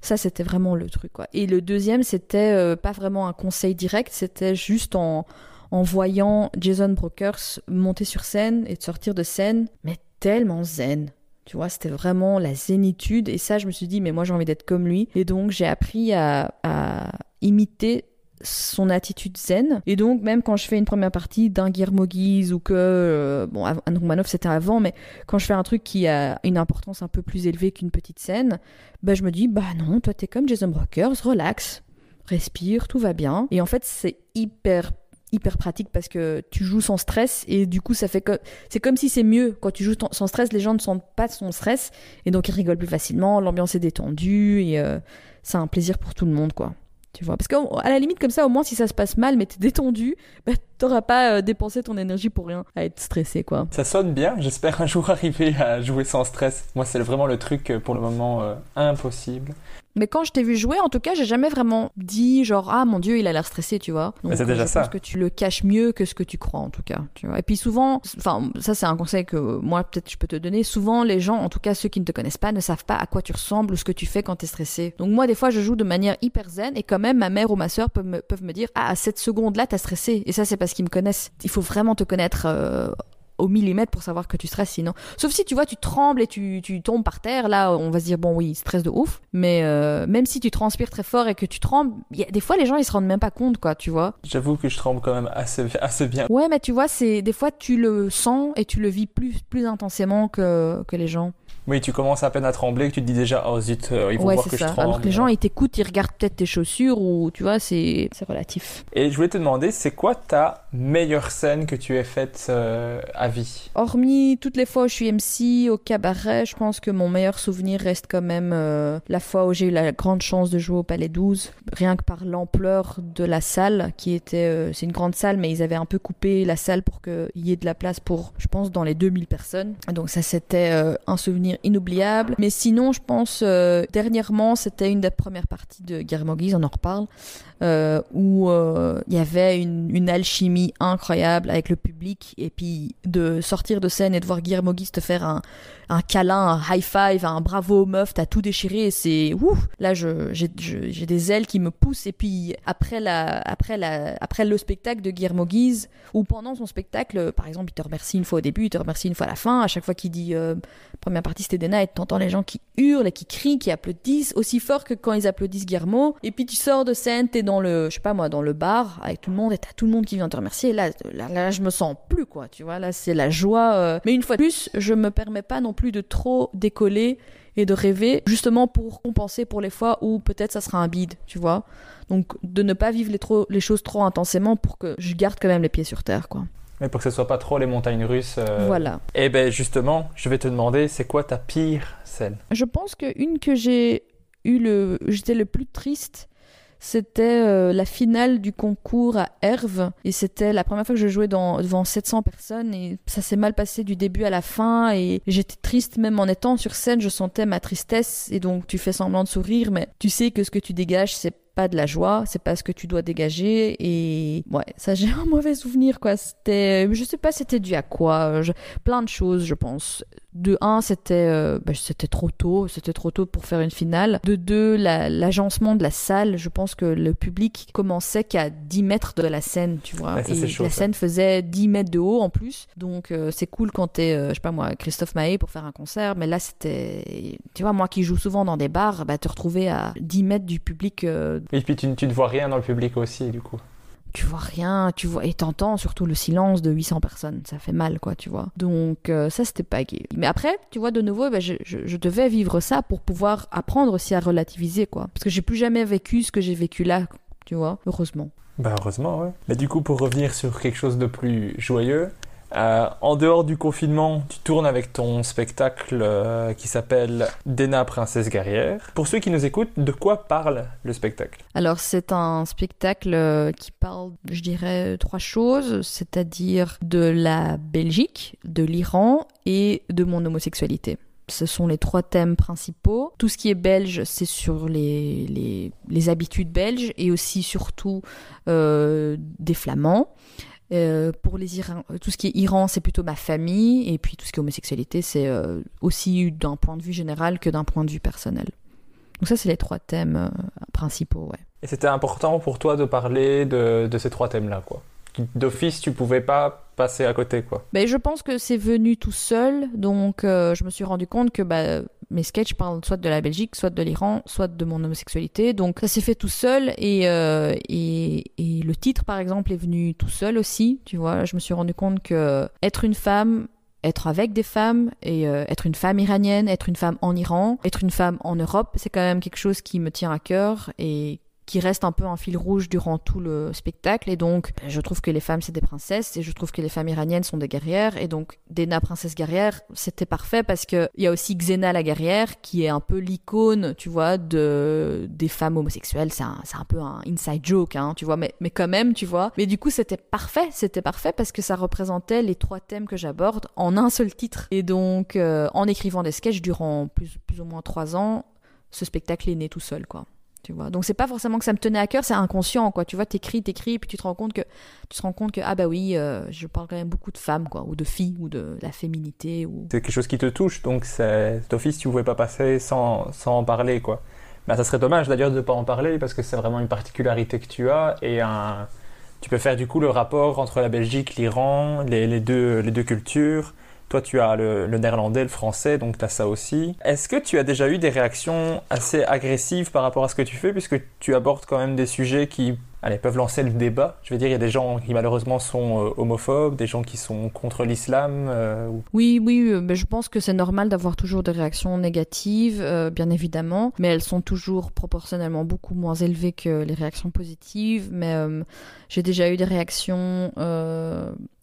Ça, c'était vraiment le truc, quoi. Et le deuxième, c'était euh, pas vraiment un conseil direct, c'était juste en, en voyant Jason Brokers monter sur scène et de sortir de scène, mais tellement zen. Tu vois, c'était vraiment la zénitude. Et ça, je me suis dit, mais moi, j'ai envie d'être comme lui. Et donc, j'ai appris à, à imiter son attitude zen. Et donc, même quand je fais une première partie d'un Guillermo ou que, euh, bon, Anne c'était avant, mais quand je fais un truc qui a une importance un peu plus élevée qu'une petite scène, bah, je me dis, bah non, toi t'es comme Jason Brokers, relax, respire, tout va bien. Et en fait, c'est hyper hyper pratique parce que tu joues sans stress et du coup ça fait que c'est comme si c'est mieux quand tu joues sans stress les gens ne sentent pas son stress et donc ils rigolent plus facilement l'ambiance est détendue et euh, c'est un plaisir pour tout le monde quoi tu vois. Parce qu'à la limite, comme ça, au moins, si ça se passe mal, mais t'es détendu, bah, t'auras pas euh, dépensé ton énergie pour rien, à être stressé, quoi. Ça sonne bien, j'espère un jour arriver à jouer sans stress. Moi, c'est vraiment le truc, euh, pour le moment, euh, impossible. Mais quand je t'ai vu jouer, en tout cas, j'ai jamais vraiment dit genre ah mon dieu, il a l'air stressé, tu vois. Donc c'est déjà je ça. pense que tu le caches mieux que ce que tu crois en tout cas, tu vois. Et puis souvent, enfin ça c'est un conseil que moi peut-être je peux te donner. Souvent les gens, en tout cas ceux qui ne te connaissent pas, ne savent pas à quoi tu ressembles ou ce que tu fais quand tu es stressé. Donc moi des fois je joue de manière hyper zen et quand même ma mère ou ma soeur peuvent me, peuvent me dire ah à cette seconde là t'as stressé et ça c'est parce qu'ils me connaissent. Il faut vraiment te connaître. Euh, au millimètre pour savoir que tu stresses sinon. Sauf si tu vois, tu trembles et tu, tu tombes par terre, là on va se dire bon oui, stress de ouf. Mais euh, même si tu transpires très fort et que tu trembles, y a, des fois les gens ils se rendent même pas compte quoi, tu vois. J'avoue que je tremble quand même assez, assez bien. Ouais, mais tu vois, c'est des fois tu le sens et tu le vis plus, plus intensément que, que les gens. Oui, tu commences à peine à trembler, que tu te dis déjà, oh zut, euh, ils vont ouais, voir que ça. je tremble. Alors que les gens, ils t'écoutent, ils regardent peut-être tes chaussures ou tu vois, c'est relatif. Et je voulais te demander, c'est quoi ta meilleure scène que tu aies faite euh, à vie? Hormis toutes les fois où je suis MC au cabaret, je pense que mon meilleur souvenir reste quand même euh, la fois où j'ai eu la grande chance de jouer au Palais 12, rien que par l'ampleur de la salle, qui était, c'est une grande salle, mais ils avaient un peu coupé la salle pour qu'il y ait de la place pour, je pense, dans les 2000 personnes. Donc ça, c'était un souvenir inoubliable. Mais sinon, je pense, euh, dernièrement, c'était une des premières parties de Guillermo Guise, on en reparle, euh, où euh, il y avait une, alchimie incroyable avec le public. Et puis de sortir de scène et de voir Guillermo Guise te faire un, un câlin, un high five, un bravo meuf, t'as tout déchiré. C'est ouf. Là, j'ai, des ailes qui me poussent. Et puis après après le spectacle de Guillermo Guise, ou pendant son spectacle, par exemple, il te remercie une fois au début, il te remercie une fois à la fin. À chaque fois qu'il dit première partie c'était Dena et t'entends les gens qui hurlent et qui crient, qui applaudissent aussi fort que quand ils applaudissent Guillermo. Et puis tu sors de scène, t'es dans le, je sais pas moi, dans le bar avec tout le monde et t'as tout le monde qui vient te remercier. Là, là, là, je me sens plus quoi, tu vois. Là, c'est la joie. euh. Mais une fois de plus, je me permets pas non plus de trop décoller et de rêver, justement pour compenser pour les fois où peut-être ça sera un bide, tu vois. Donc de ne pas vivre les, trop, les choses trop intensément pour que je garde quand même les pieds sur terre, quoi. Mais pour que ce soit pas trop les montagnes russes. euh, Voilà. Et ben justement, je vais te demander, c'est quoi ta pire scène? Je pense que une que j'ai eu le, j'étais le plus triste, c'était euh, la finale du concours à Herve. Et c'était la première fois que je jouais devant 700 personnes. Et ça s'est mal passé du début à la fin. Et j'étais triste même en étant sur scène, je sentais ma tristesse. Et donc tu fais semblant de sourire mais tu sais que ce que tu dégages c'est pas de la joie, c'est pas ce que tu dois dégager. Et ouais, ça j'ai un mauvais souvenir quoi, c'était je sais pas c'était dû à quoi, je- plein de choses je pense. De un, c'était euh, bah, c'était trop tôt, c'était trop tôt pour faire une finale. De deux, la- l'agencement de la salle, je pense que le public commençait qu'à 10 mètres de la scène, tu vois. Ouais, ça, et c'est chaud, la ça. scène faisait 10 mètres de haut en plus. Donc euh, c'est cool quand t'es, euh, je sais pas moi, Christophe Maé pour faire un concert. Mais là, c'était. Tu vois, moi qui joue souvent dans des bars, bah, te retrouver à 10 mètres du public, euh, Et puis tu, tu ne vois rien dans le public aussi, du coup. Tu vois rien, tu vois, et t'entends surtout le silence de 800 personnes. Ça fait mal, quoi, tu vois. Donc euh, ça, c'était pas gay. Mais après, tu vois, de nouveau, bah, je, je- je devais vivre ça pour pouvoir apprendre aussi à relativiser, quoi. Parce que j'ai plus jamais vécu ce que j'ai vécu là, tu vois, heureusement. Bah heureusement, ouais. Mais du coup, pour revenir sur quelque chose de plus joyeux, euh, en dehors du confinement, tu tournes avec ton spectacle euh, qui s'appelle Dena Princesse Guerrière. Pour ceux qui nous écoutent, de quoi parle le spectacle? Alors c'est un spectacle euh, qui parle, je dirais, trois choses, c'est-à-dire de la Belgique, de l'Iran et de mon homosexualité. Ce sont les trois thèmes principaux. Tout ce qui est belge, c'est sur les, habitudes belges et aussi surtout des flamands. Euh, pour les Iran, tout ce qui est Iran, c'est plutôt ma famille, et puis tout ce qui est homosexualité, c'est euh, aussi d'un point de vue général que d'un point de vue personnel. Donc ça, c'est les trois thèmes euh, principaux, ouais. Et c'était important pour toi de parler de, de ces trois thèmes-là, quoi. d'office, tu pouvais pas passer à côté, quoi. Ben, je pense que c'est venu tout seul, donc euh, je me suis rendu compte que bah, mes sketchs parlent soit de la Belgique, soit de l'Iran, soit de mon homosexualité. Donc ça s'est fait tout seul et, euh, et, et le titre, par exemple, est venu tout seul aussi. Tu vois, je me suis rendu compte que être une femme, être avec des femmes et euh, être une femme iranienne, être une femme en Iran, être une femme en Europe, c'est quand même quelque chose qui me tient à cœur et qui reste un peu un fil rouge durant tout le spectacle. Et donc, je trouve que les femmes, c'est des princesses, et je trouve que les femmes iraniennes sont des guerrières. Et donc, Dena, princesse guerrière, c'était parfait parce que il y a aussi Xena, la guerrière, qui est un peu l'icône, tu vois, de, des femmes homosexuelles. C'est un, un peu un inside joke, hein, tu vois, mais, mais quand même, tu vois. Mais du coup, c'était parfait, c'était parfait parce que ça représentait les trois thèmes que j'aborde en un seul titre. Et donc, euh, en écrivant des sketchs durant plus, plus ou moins trois ans, ce spectacle est né tout seul, quoi tu vois. Donc c'est pas forcément que ça me tenait à cœur, c'est inconscient quoi. Tu vois, t'écris, t'écris, puis tu te rends compte que tu te rends compte que ah bah oui, euh, je parle quand même beaucoup de femmes quoi, ou de filles, ou de la féminité, ou. C'est quelque chose qui te touche, donc cet office tu pouvais pas passer sans, sans en parler quoi. Bah ça serait dommage d'ailleurs de pas en parler parce que c'est vraiment une particularité que tu as et un... tu peux faire du coup le rapport entre la Belgique, l'Iran, les, les, deux, les deux cultures toi, tu as le, néerlandais, le français, donc tu as ça aussi. Est-ce que tu as déjà eu des réactions assez agressives par rapport à ce que tu fais, puisque tu abordes quand même des sujets qui allez, peuvent lancer le débat? Je veux dire, il y a des gens qui malheureusement sont euh, homophobes, des gens qui sont contre l'islam. Euh, ou... Oui, oui, euh, mais je pense que c'est normal d'avoir toujours des réactions négatives, bien évidemment, mais elles sont toujours proportionnellement beaucoup moins élevées que les réactions positives. Mais j'ai déjà eu des réactions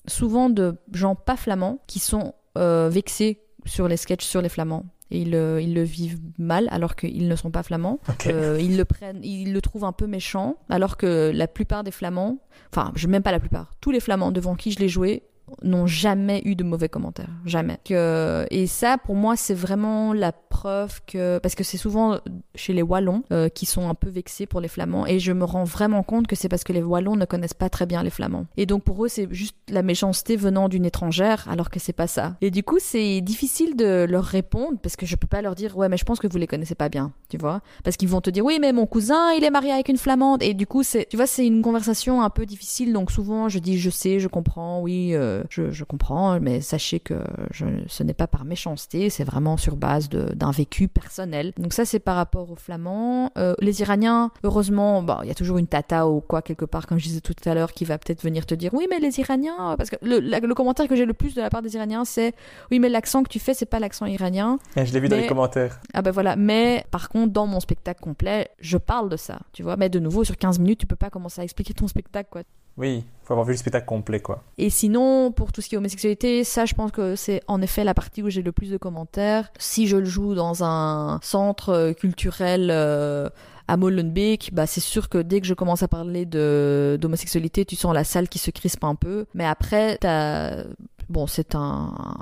souvent de gens pas flamands qui sont euh, vexés sur les sketchs sur les flamands. Et ils, euh, ils le vivent mal alors qu'ils ne sont pas flamands. Okay. Euh, ils le prennent, ils le trouvent un peu méchant alors que la plupart des flamands, enfin, je même pas la plupart, tous les flamands devant qui je l'ai joué n'ont jamais eu de mauvais commentaires, jamais. Et ça, pour moi, c'est vraiment la preuve que, parce que c'est souvent chez les Wallons euh, qui sont un peu vexés pour les Flamands, et je me rends vraiment compte que c'est parce que les Wallons ne connaissent pas très bien les Flamands. Et donc pour eux, c'est juste la méchanceté venant d'une étrangère, alors que c'est pas ça. Et du coup, c'est difficile de leur répondre parce que je peux pas leur dire, ouais, mais je pense que vous les connaissez pas bien, tu vois, parce qu'ils vont te dire, oui, mais mon cousin, il est marié avec une Flamande, et du coup, c'est, tu vois, c'est une conversation un peu difficile. Donc souvent, je dis, je sais, je comprends, oui. Euh, je, je, comprends, mais sachez que je, ce n'est pas par méchanceté, c'est vraiment sur base d'un vécu personnel. Donc ça, c'est par rapport aux Flamands. Euh, les Iraniens, heureusement, il y a toujours une tata ou quoi quelque part, comme je disais tout à l'heure, qui va peut-être venir te dire, oui, mais les Iraniens, parce que le, la, le commentaire que j'ai le plus de la part des Iraniens, c'est, oui, mais l'accent que tu fais, c'est pas l'accent iranien. Et je l'ai vu mais... dans les commentaires. Ah ben voilà, mais par contre, dans mon spectacle complet, je parle de ça, tu vois. Mais de nouveau, sur 15 minutes, tu peux pas commencer à expliquer ton spectacle, quoi. Oui, faut avoir vu le spectacle complet, quoi. Et sinon, pour tout ce qui est homosexualité, ça, je pense que c'est en effet la partie où j'ai le plus de commentaires. Si je le joue dans un centre culturel euh, à Molenbeek, bah c'est sûr que dès que je commence à parler d'homosexualité, tu sens la salle qui se crispe un peu. Mais après, t'as bon, c'est un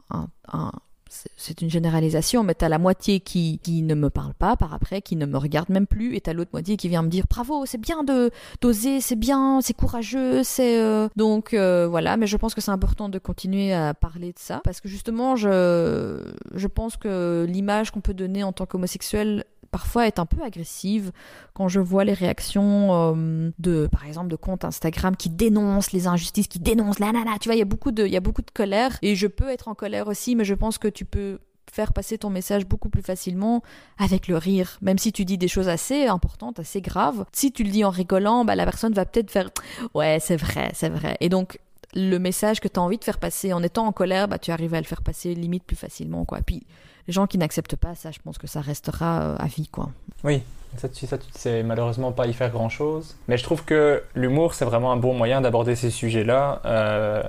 c'est une généralisation, mais t'as la moitié qui, qui ne me parle pas par après, qui ne me regarde même plus, et t'as l'autre moitié qui vient me dire bravo, c'est bien de d'oser, c'est bien, c'est courageux, c'est euh... donc euh, voilà. Mais je pense que c'est important de continuer à parler de ça parce que justement, je je pense que l'image qu'on peut donner en tant qu'homosexuel parfois est un peu agressive quand je vois les réactions euh, de par exemple de comptes Instagram qui dénoncent les injustices qui dénoncent la nana tu vois il y a beaucoup de il y a beaucoup de colère et je peux être en colère aussi mais je pense que tu peux faire passer ton message beaucoup plus facilement avec le rire. Même si tu dis des choses assez importantes assez graves si tu le dis en rigolant bah la personne va peut-être faire ouais c'est vrai c'est vrai et donc le message que tu as envie de faire passer en étant en colère bah tu arrives à le faire passer limite plus facilement quoi. Puis les gens qui n'acceptent pas ça, je pense que ça restera à vie, quoi. Oui, ça, tu, ça, tu sais malheureusement pas y faire grand-chose. Mais je trouve que l'humour, c'est vraiment un bon moyen d'aborder ces sujets-là. Euh,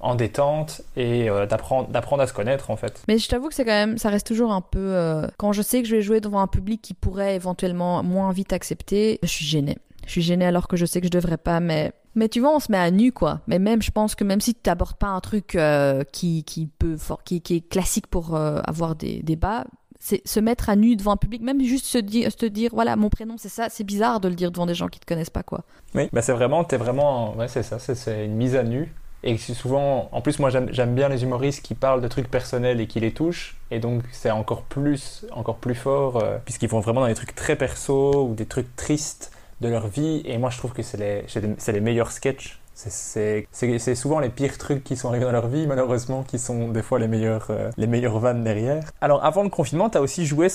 en détente et euh, d'apprendre à se connaître en fait. Mais je t'avoue que c'est quand même, ça reste toujours un peu. Euh, quand je sais que je vais jouer devant un public qui pourrait éventuellement moins vite accepter, je suis gênée. Je suis gênée alors que je sais que je devrais pas, mais mais tu vois, on se met à nu, quoi. Mais même, je pense que même si tu n'abordes pas un truc euh, qui, qui, peut, qui, qui est classique pour euh, avoir des débats, c'est se mettre à nu devant un public, même juste se dire, se dire voilà, mon prénom c'est ça, c'est bizarre de le dire devant des gens qui te connaissent pas, quoi. Oui, bah c'est vraiment, t'es vraiment, ouais, c'est ça, c'est une mise à nu. Et souvent, en plus, moi j'aime bien les humoristes qui parlent de trucs personnels et qui les touchent. Et donc, c'est encore plus, encore plus fort, euh, puisqu'ils vont vraiment dans des trucs très perso ou des trucs tristes de leur vie. Et moi, je trouve que c'est les, les, meilleurs sketchs. C'est souvent les pires trucs qui sont arrivés dans leur vie, malheureusement, qui sont des fois les meilleurs, euh, les meilleures vannes derrière. Alors, avant le confinement, tu as aussi joué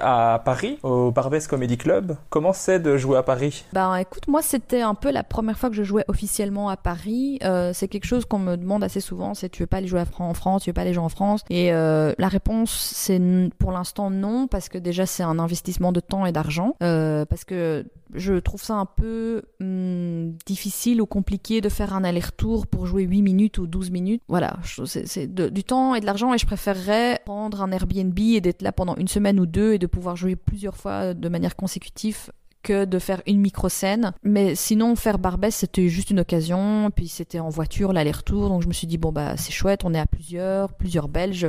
à Paris, au Barbès Comedy Club. Comment c'est de jouer à Paris? Ben écoute, moi c'était un peu la première fois que je jouais officiellement à Paris. Euh, c'est quelque chose qu'on me demande assez souvent, c'est tu veux pas aller jouer en France, tu veux pas aller jouer en France? Et euh, la réponse c'est pour l'instant non, parce que déjà c'est un investissement de temps et d'argent. Parce que je trouve ça un peu hum, difficile ou compliqué de faire un aller-retour pour jouer 8 minutes ou 12 minutes. Voilà, c'est du temps et de l'argent et je préférerais prendre un Airbnb et d'être là pendant une semaine ou deux et de pouvoir jouer plusieurs fois de manière consécutive que de faire une micro-scène. Mais sinon, faire Barbès, c'était juste une occasion. Puis c'était en voiture, l'aller-retour. Donc je me suis dit, bon, bah, c'est chouette, on est à plusieurs, plusieurs Belges.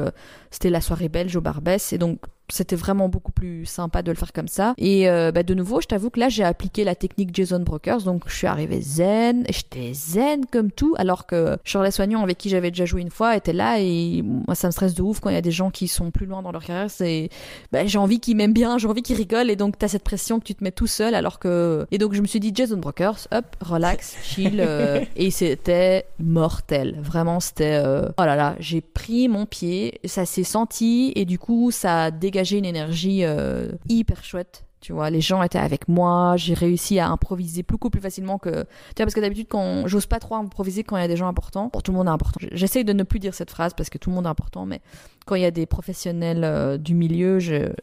C'était la soirée belge au Barbès. Et donc, c'était vraiment beaucoup plus sympa de le faire comme ça. Et euh, bah, de nouveau, je t'avoue que là, j'ai appliqué la technique Jason Brokers. Donc, je suis arrivée zen. Et j'étais zen comme tout. Alors que Shirley Soignon, avec qui j'avais déjà joué une fois, était là. Et moi, ça me stresse de ouf quand il y a des gens qui sont plus loin dans leur carrière. C'est, bah, j'ai envie qu'ils m'aiment bien, j'ai envie qu'ils rigolent. Et donc, t'as cette pression que tu te mets tout seul. Alors que. Et donc, je me suis dit, Jason Brokers, hop, relax, chill. euh, et c'était mortel. Vraiment, c'était. euh, Oh là là, j'ai pris mon pied. Ça s'est senti. Et du coup, ça a dégagé une énergie euh, hyper chouette. Tu vois, les gens étaient avec moi, j'ai réussi à improviser beaucoup plus facilement que. Tu vois, parce que d'habitude, quand j'ose pas trop improviser quand il y a des gens importants. Bon, tout le monde est important. J'essaye de ne plus dire cette phrase parce que tout le monde est important, mais quand il y a des professionnels euh, du milieu, j'ai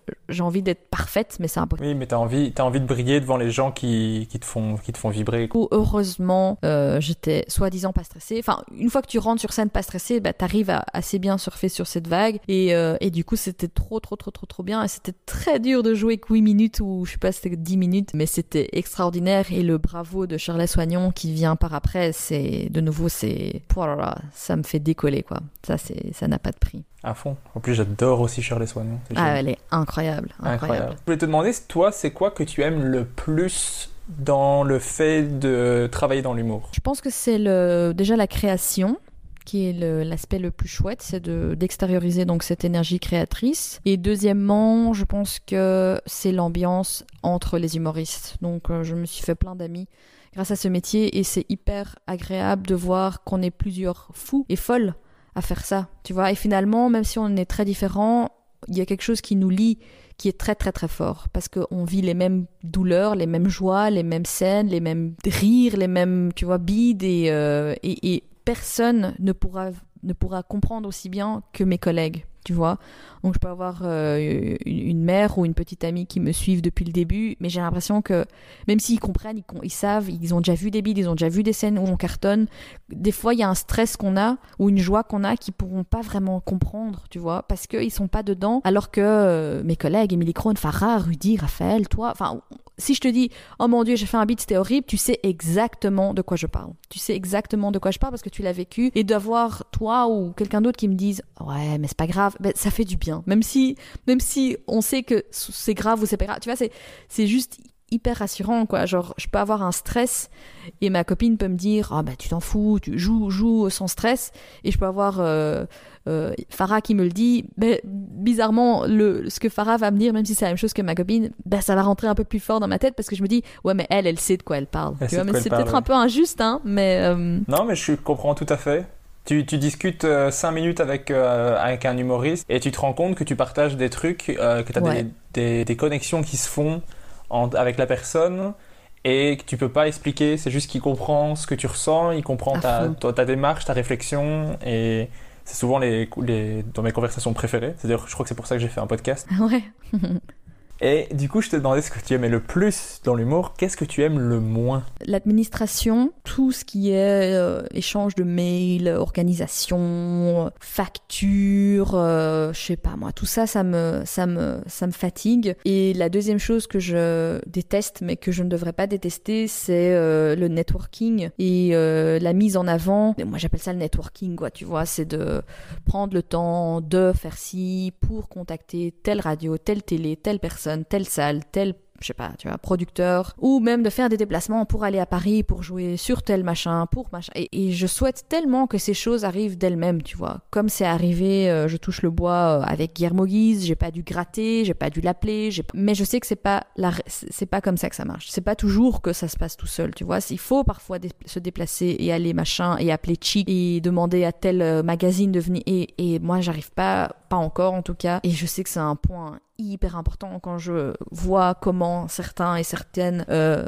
envie d'être parfaite, mais c'est impossible. Oui, mais t'as envie, t'as envie de briller devant les gens qui, qui te font, qui te font vibrer. Du coup, heureusement, euh, j'étais soi-disant pas stressée. Enfin, une fois que tu rentres sur scène pas stressée, bah, t'arrives à assez bien surfer sur cette vague. Et, euh, et du coup, c'était trop, trop, trop, trop, trop bien. Et c'était très dur de jouer que 8 minutes ou je sais pas, c'était 10 minutes. Mais c'était extraordinaire. Et le bravo de Charles Soignon qui vient par après, c'est, de nouveau, c'est, ça me fait décoller, quoi. Ça, c'est, ça n'a pas de prix. À fond. En plus, j'adore aussi Shirley Soignon. Ah, elle est incroyable, incroyable. Incroyable. Je voulais te demander, toi, c'est quoi que tu aimes le plus dans le fait de travailler dans l'humour? Je pense que c'est le, déjà la création qui est l'aspect le plus chouette, c'est de d'extérioriser donc cette énergie créatrice. Et deuxièmement, je pense que c'est l'ambiance entre les humoristes. Donc euh, je me suis fait plein d'amis grâce à ce métier et c'est hyper agréable de voir qu'on est plusieurs fous et folles à faire ça, tu vois. Et finalement, même si on est très différents, il y a quelque chose qui nous lie qui est très très très fort parce qu'on vit les mêmes douleurs, les mêmes joies, les mêmes scènes, les mêmes rires, les mêmes tu vois bides et, euh, personne ne pourra ne pourra comprendre aussi bien que mes collègues, tu vois. Donc je peux avoir euh, une, mère ou une petite amie qui me suivent depuis le début, mais j'ai l'impression que même s'ils comprennent, ils, savent, ils ont déjà vu des bides, ils ont déjà vu des scènes où on cartonne. Des fois, il y a un stress qu'on a ou une joie qu'on a qui pourront pas vraiment comprendre, tu vois, parce qu'ils sont pas dedans. Alors que euh, mes collègues, Émilie Krohn, Farah, Rudy, Raphaël, toi, enfin, si je te dis, oh mon dieu, j'ai fait un beat, c'était horrible, tu sais exactement de quoi je parle. Tu sais exactement de quoi je parle parce que tu l'as vécu. Et d'avoir toi ou quelqu'un d'autre qui me dise, ouais, mais c'est pas grave, ben, ça fait du bien. Même si, même si on sait que c'est grave ou c'est pas grave, tu vois, c'est, c'est juste hyper rassurant, quoi. Genre, je peux avoir un stress et ma copine peut me dire, ah bah tu t'en fous, tu joues, joues sans stress. Et je peux avoir euh, euh, Farah qui me le dit, mais bizarrement, le, ce que Farah va me dire, même si c'est la même chose que ma copine, bah, ça va rentrer un peu plus fort dans ma tête parce que je me dis, ouais, mais elle, elle sait de quoi elle parle. Elle Tu vois, mais c'est peut-être ouais. un peu injuste, hein, mais euh, Non, mais je comprends tout à fait. Tu, tu discutes 5 minutes avec, euh, avec un humoriste et tu te rends compte que tu partages des trucs, euh, que tu as Ouais. des, des, des connexions qui se font en- avec la personne et que tu peux pas expliquer. C'est juste qu'il comprend ce que tu ressens, il comprend ta, ta démarche, ta réflexion et c'est souvent les, les, dans mes conversations préférées. C'est-à-dire, je crois que c'est pour ça que j'ai fait un podcast. ouais. Et du coup, je te demandais ce que tu aimais le plus dans l'humour. Qu'est-ce que tu aimes le moins? L'administration, tout ce qui est euh, échange de mails, organisation, facture, euh, je sais pas moi, tout ça, ça me, ça me, ça me fatigue. Et la deuxième chose que je déteste, mais que je ne devrais pas détester, c'est euh, le networking et euh, la mise en avant. Mais moi, j'appelle ça le networking, quoi. Tu vois, c'est de prendre le temps de faire ci pour contacter telle radio, telle télé, telle personne, telle salle, telle je sais pas, tu vois, producteur, ou même de faire des déplacements pour aller à Paris, pour jouer sur tel machin, pour machin. Et, je souhaite tellement que ces choses arrivent d'elles-mêmes, tu vois. Comme c'est arrivé, euh, je touche le bois euh, avec Guillermo Guise, j'ai pas dû gratter, j'ai pas dû l'appeler, j'ai- mais je sais que c'est pas c'est pas comme ça que ça marche. C'est pas toujours que ça se passe tout seul, tu vois. Il faut parfois se déplacer et aller machin et appeler Chic et demander à tel euh, magazine de venir. Et, et moi, j'arrive pas, pas encore en tout cas. Et je sais que c'est un point hyper important quand je vois comment certains et certaines euh,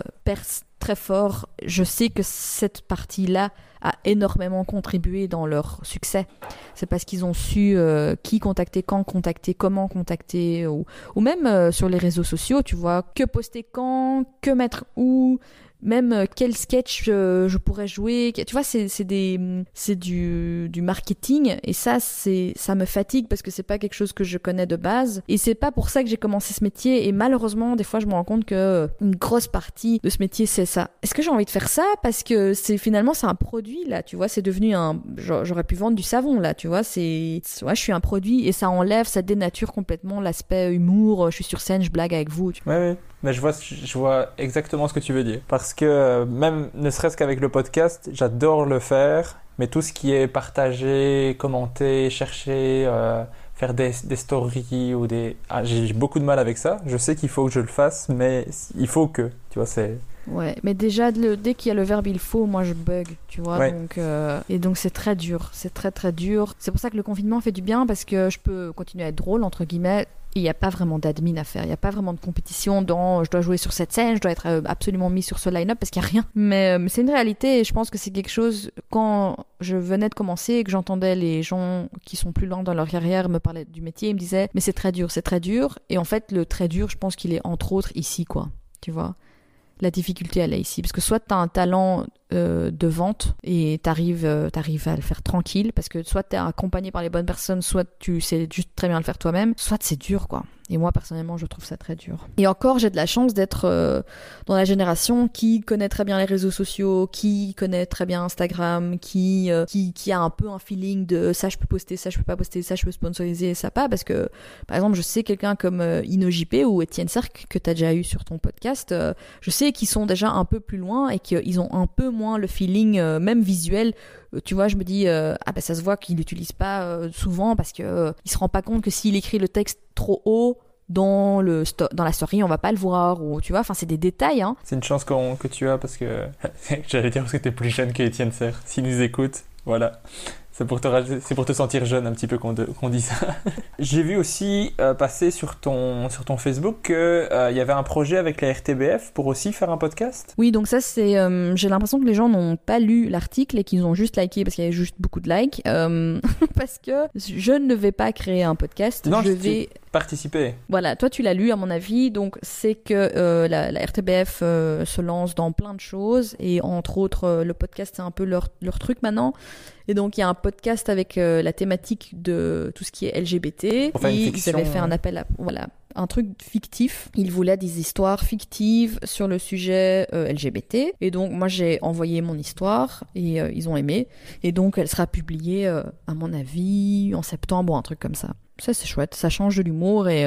très fort. Je sais que cette partie-là a énormément contribué dans leur succès. C'est parce qu'ils ont su euh, qui contacter, quand contacter, comment contacter, ou, ou même euh, sur les réseaux sociaux, tu vois, que poster quand, que mettre où, même euh, quel sketch euh, je pourrais jouer. Tu vois, c'est des c'est du, du marketing et ça c'est ça me fatigue parce que c'est pas quelque chose que je connais de base et c'est pas pour ça que j'ai commencé ce métier et malheureusement des fois je me rends compte que euh, une grosse partie de ce métier c'est ça. Est-ce que j'ai envie de faire ça? Parce que c'est finalement c'est un produit là, tu vois, c'est devenu un j'a- j'aurais pu vendre du savon là, tu vois, c'est ouais, je suis un produit et ça enlève, ça dénature complètement l'aspect humour, je suis sur scène, je blague avec vous. tu- Ouais, ouais. Mais je vois, je vois exactement ce que tu veux dire. Parce que euh, même, ne serait-ce qu'avec le podcast, j'adore le faire. Mais tout ce qui est partager, commenter, chercher, euh, faire des, des stories ou des... Ah, j'ai beaucoup de mal avec ça. Je sais qu'il faut que je le fasse, mais il faut que. Tu vois, c'est... Ouais, mais déjà le- dès qu'il y a le verbe il faut, moi je bug, tu vois. Ouais. Donc euh, et donc c'est très dur, c'est très très dur. C'est pour ça que le confinement fait du bien parce que je peux continuer à être drôle entre guillemets. Et il n'y a pas vraiment d'admin à faire, il n'y a pas vraiment de compétition dans je dois jouer sur cette scène, je dois être euh, absolument mis sur ce line-up parce qu'il n'y a rien. Mais, euh, mais c'est une réalité et je pense que c'est quelque chose, quand je venais de commencer et que j'entendais les gens qui sont plus lents dans leur carrière me parler du métier, ils me disaient mais c'est très dur, c'est très dur. Et en fait le très dur, je pense qu'il est entre autres ici quoi, tu vois la difficulté elle est ici parce que soit tu un talent euh, de vente et t'arrives euh, t'arrives à le faire tranquille parce que soit tu es accompagné par les bonnes personnes soit tu sais juste très bien le faire toi-même soit c'est dur quoi. Et moi personnellement je trouve ça très dur. Et encore j'ai de la chance d'être euh, dans la génération qui connaît très bien les réseaux sociaux qui connaît très bien Instagram qui qui, qui a un peu un feeling de ça je peux poster ça je peux pas poster ça je peux sponsoriser ça pas. Parce que par exemple je sais quelqu'un comme InnoJP ou Étienne Cerc que tu as déjà eu sur ton podcast je sais qu'ils sont déjà un peu plus loin et qu'ils ont un peu moins le feeling, euh, même visuel. Euh, tu vois, je me dis, euh, ah ben ça se voit qu'il l'utilise pas souvent parce que il se rend pas compte que s'il écrit le texte trop haut dans le dans la story, on va pas le voir ou tu vois, enfin c'est des détails. Hein. C'est une chance qu'on- que tu as parce que... J'allais dire parce que t'es plus jeune que Étienne Serre. S'il nous écoute, voilà. C'est pour, te pour sentir jeune un petit peu qu'on qu'on dit ça. J'ai vu aussi euh, passer sur ton, sur ton Facebook qu'il y avait un projet avec la RTBF pour aussi faire un podcast. Oui, donc ça c'est, euh, j'ai l'impression que les gens n'ont pas lu l'article et qu'ils ont juste liké parce qu'il y avait juste beaucoup de likes. euh, parce que je ne vais pas créer un podcast. Non, je vais Participer. Voilà, toi tu l'as lu à mon avis, donc c'est que euh, la, la RTBF euh, se lance dans plein de choses et entre autres euh, le podcast c'est un peu leur, leur truc maintenant. Et donc il y a un podcast avec euh, la thématique de tout ce qui est LGBT. Et fiction, ils avaient fait un appel à voilà un truc fictif. Ils voulaient des histoires fictives sur le sujet euh, LGBT. Et donc moi j'ai envoyé mon histoire et euh, ils ont aimé. Et donc elle sera publiée euh, à mon avis en septembre ou un truc comme ça. Ça c'est chouette, ça change de l'humour et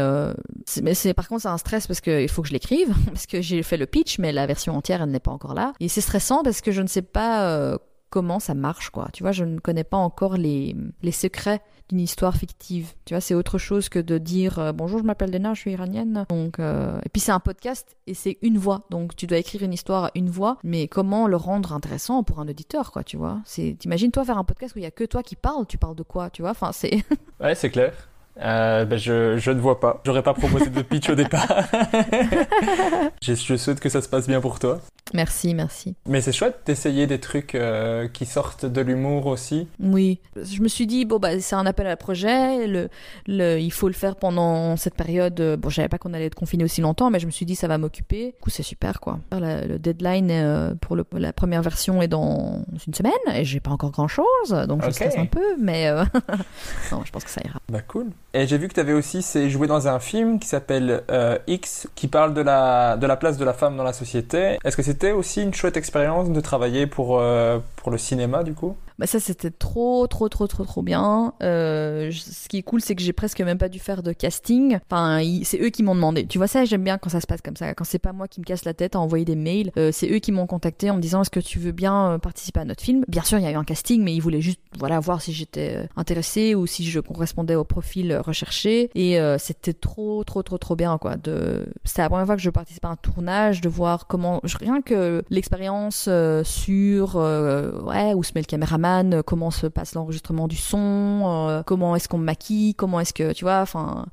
mais c'est par contre c'est un stress parce qu'il faut que je l'écrive parce que j'ai fait le pitch mais la version entière elle n'est pas encore là et c'est stressant parce que je ne sais pas comment ça marche quoi. Tu vois, je ne connais pas encore les les secrets d'une histoire fictive. Tu vois, c'est autre chose que de dire euh, bonjour, je m'appelle Lena, je suis iranienne. Donc euh, et puis c'est un podcast et c'est une voix. Donc tu dois écrire une histoire à une voix, mais comment le rendre intéressant pour un auditeur quoi, tu vois C'est t'imagines toi faire un podcast où il y a que toi qui parles, tu parles de quoi, tu vois? Enfin, c'est Ouais, c'est clair. Euh, ben, je, je ne vois pas. J'aurais pas proposé de pitch au départ. je, je souhaite que ça se passe bien pour toi. Merci, merci. Mais c'est chouette d'essayer des trucs euh, qui sortent de l'humour aussi. Oui, je me suis dit bon bah c'est un appel à projet, le, le, il faut le faire pendant cette période. Bon, je savais pas qu'on allait être confiné aussi longtemps, mais je me suis dit ça va m'occuper. Du coup, c'est super quoi. La- le deadline euh, pour le- la première version est dans une semaine et j'ai pas encore grand chose, donc je Ok. stresse un peu, mais euh, non, je pense que ça ira. Bah cool. Et j'ai vu que tu avais aussi joué dans un film qui s'appelle euh, X, qui parle de la, de la place de la femme dans la société. Est-ce que c'était aussi une chouette expérience de travailler pour, euh, pour le cinéma du coup? Bah ça c'était trop trop trop trop trop bien. Euh, ce qui est cool c'est que j'ai presque même pas dû faire de casting. Enfin c'est eux qui m'ont demandé. Tu vois ça j'aime bien quand ça se passe comme ça. Quand c'est pas moi qui me casse la tête à envoyer des mails. Euh, c'est eux qui m'ont contacté en me disant est-ce que tu veux bien euh, participer à notre film? Bien sûr il y a eu un casting mais ils voulaient juste voilà voir si j'étais intéressée ou si je correspondais au profil recherché. Et c'était trop trop trop trop bien quoi. De c'était la première fois que je participais à un tournage de voir comment rien que l'expérience sur ouais où se met le caméraman euh, comment se passe l'enregistrement du son euh, comment est-ce qu'on maquille comment est-ce que tu vois enfin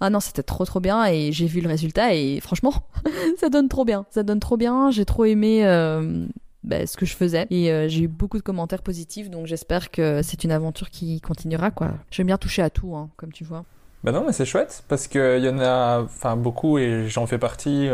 ah non c'était trop trop bien et j'ai vu le résultat et franchement ça donne trop bien. Ça donne trop bien. J'ai trop aimé euh, bah, ce que je faisais et j'ai eu beaucoup de commentaires positifs donc j'espère que c'est une aventure qui continuera quoi. J'aime bien toucher à tout hein, comme tu vois. Bah non, mais c'est chouette parce qu'il y en a beaucoup et j'en fais partie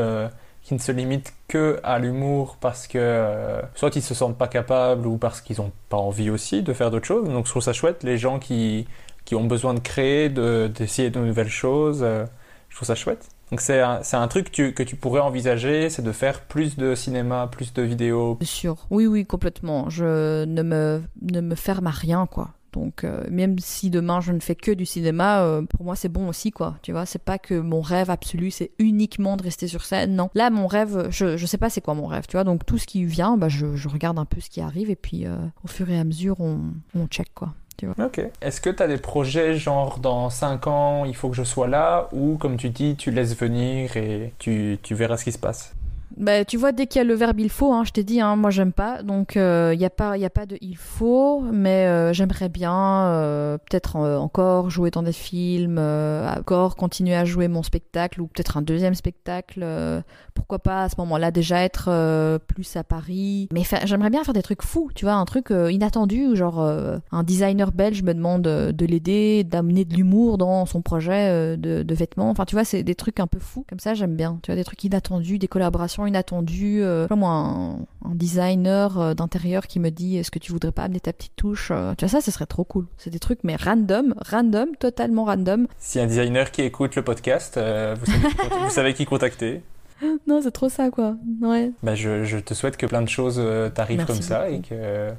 qui ne se limitent que à l'humour parce que euh, soit ils se sentent pas capables ou parce qu'ils ont pas envie aussi de faire d'autres choses. Donc je trouve ça chouette les gens qui, qui ont besoin de créer, de- d'essayer de, nouvelles choses. euh, je trouve ça chouette. Donc c'est un, un truc tu, que tu pourrais envisager, c'est de faire plus de cinéma, plus de vidéos. C'est sûr. Oui, oui, complètement. Je ne me, ne me ferme à rien, quoi. Donc, euh, même si demain je ne fais que du cinéma, euh, pour moi c'est bon aussi, quoi. Tu vois, c'est pas que mon rêve absolu, c'est uniquement de rester sur scène. Non. Là, mon rêve, je, je sais pas c'est quoi mon rêve, tu vois. Donc, tout ce qui vient, bah, je, regarde un peu ce qui arrive et puis euh, au fur et à mesure, on, on check, quoi. Ok. Est-ce que tu des projets genre dans 5 ans, il faut que je sois là ou comme tu dis, tu laisses venir et tu verras ce qui se passe? Bah, tu vois, dès qu'il y a le verbe il faut, hein, je t'ai dit, hein, moi j'aime pas. Donc, il n'y a, pas- y a pas de il faut, mais euh, j'aimerais bien euh, peut-être euh, encore jouer dans des films, euh, encore continuer à jouer mon spectacle ou peut-être un deuxième spectacle. euh, pourquoi pas à ce moment-là déjà être euh, plus à Paris. Mais j'aimerais bien faire des trucs fous, tu vois, un truc euh, inattendu, genre euh, un designer belge me demande euh, de l'aider, d'amener de l'humour dans son projet euh, de vêtements. Enfin, tu vois, c'est des trucs un peu fous. Comme ça, j'aime bien. Tu vois, des trucs inattendus, des collaborations inattendues. Euh, comme moi, un, un designer euh, d'intérieur qui me dit est-ce que tu voudrais pas amener ta petite touche Euh, Tu vois, ça, ce serait trop cool. C'est des trucs, mais random, random, totalement random. Si un designer qui écoute le podcast, euh, vous, savez qui, vous savez qui contacter. non, c'est trop ça, quoi. Ouais. Bah, je, je te souhaite que plein de choses euh, t'arrivent comme ça beaucoup. et que,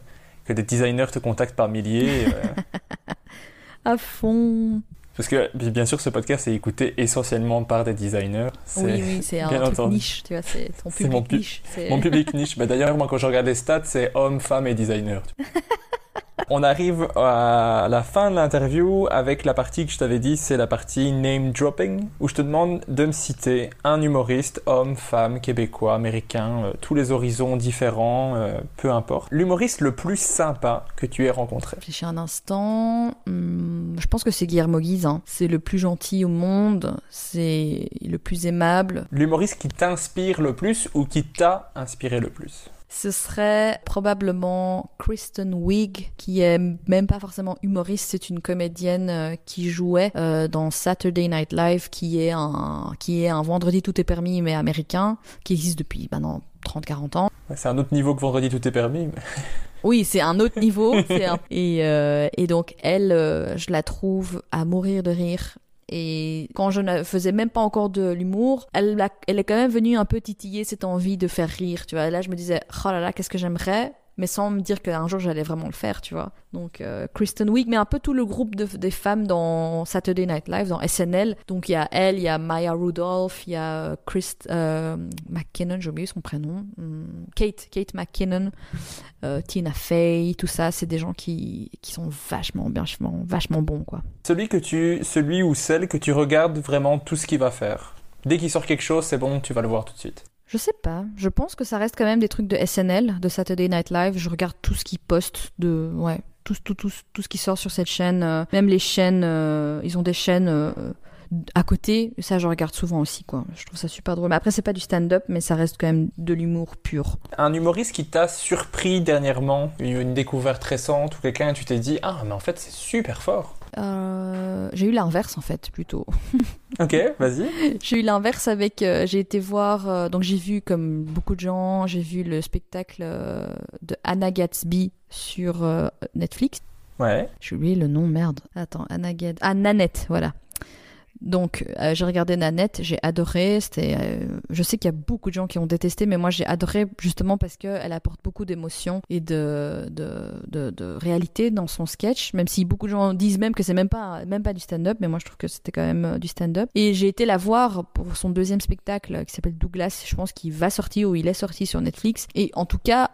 que des designers te contactent par milliers. euh, À fond. Parce que bi- bien sûr, ce podcast est écouté essentiellement par des designers. Oui, oui, c'est un truc niche, tu vois, c'est ton mon pu- niche. Mon public niche. Bah, D'ailleurs, moi, quand je regarde les stats, c'est hommes, femmes et designers. On arrive à la fin de l'interview avec la partie que je t'avais dit, c'est la partie name dropping, où je te demande de me citer un humoriste, homme, femme, québécois, américain, euh, tous les horizons différents, euh, peu importe. L'humoriste le plus sympa que tu aies rencontré. Réfléchis un instant. Hmm, je pense que c'est Guillermo Guise. hein. C'est le plus gentil au monde. C'est le plus aimable. L'humoriste qui t'inspire le plus ou qui t'a inspiré le plus? Ce serait probablement Kristen Wiig, qui est même pas forcément humoriste, c'est une comédienne euh, qui jouait euh, dans Saturday Night Live, qui est un, qui est un vendredi tout est permis, mais américain, qui existe depuis maintenant 30-40 ans. C'est un autre niveau que vendredi tout est permis. mais- Oui, c'est un autre niveau. c'est un- Et, euh, et donc, elle, euh, je la trouve à mourir de rire. Et quand je ne faisais même pas encore de l'humour, elle, elle est quand même venue un peu titiller cette envie de faire rire, tu vois. Et là, je me disais, oh là là, qu'est-ce que j'aimerais, mais sans me dire qu'un jour j'allais vraiment le faire, tu vois. Donc, euh, Kristen Wiig, mais un peu tout le groupe de, des femmes dans Saturday Night Live, dans SNL. Donc, il y a elle, il y a Maya Rudolph, il y a euh, Chris euh, McKinnon, j'ai oublié son prénom. Hum, Kate, Kate McKinnon euh, Tina Fey, tout ça, c'est des gens qui, qui sont vachement, vachement, vachement bons, quoi. Celui que tu, celui ou celle que tu regardes vraiment tout ce qu'il va faire. Dès qu'il sort quelque chose, c'est bon, tu vas le voir tout de suite. Je sais pas, je pense que ça reste quand même des trucs de SNL, de Saturday Night Live. Je regarde tout ce qu'ils postent, de, ouais, tout, tout, tout, tout ce qui sort sur cette chaîne. euh, même les chaînes, euh, ils ont des chaînes euh, à côté, ça je regarde souvent aussi, quoi. Je trouve ça super drôle. Mais après, c'est pas du stand-up, mais ça reste quand même de l'humour pur. Un humoriste qui t'a surpris dernièrement, une découverte récente ou quelqu'un, tu t'es dit ah mais en fait c'est super fort. Euh, j'ai eu l'inverse, en fait, plutôt. Ok, vas-y. J'ai eu l'inverse avec. euh, j'ai été voir. euh, donc, j'ai vu, comme beaucoup de gens, j'ai vu le spectacle de Anna Gatsby sur Netflix. Ouais. J'ai oublié le nom, merde. Attends, Anna Gatsby. Ah, Nanette, voilà. Donc, euh, j'ai regardé Nanette, j'ai adoré. C'était, euh, je sais qu'il y a beaucoup de gens qui ont détesté, mais moi j'ai adoré justement parce qu'elle apporte beaucoup d'émotions et de, de, de, de, réalité dans son sketch. Même si beaucoup de gens disent même que c'est même pas, même pas du stand-up, mais moi je trouve que c'était quand même euh, du stand-up. Et j'ai été la voir pour son deuxième spectacle qui s'appelle Douglas. Je pense qu'il va sortir ou il est sorti sur Netflix. Et en tout cas,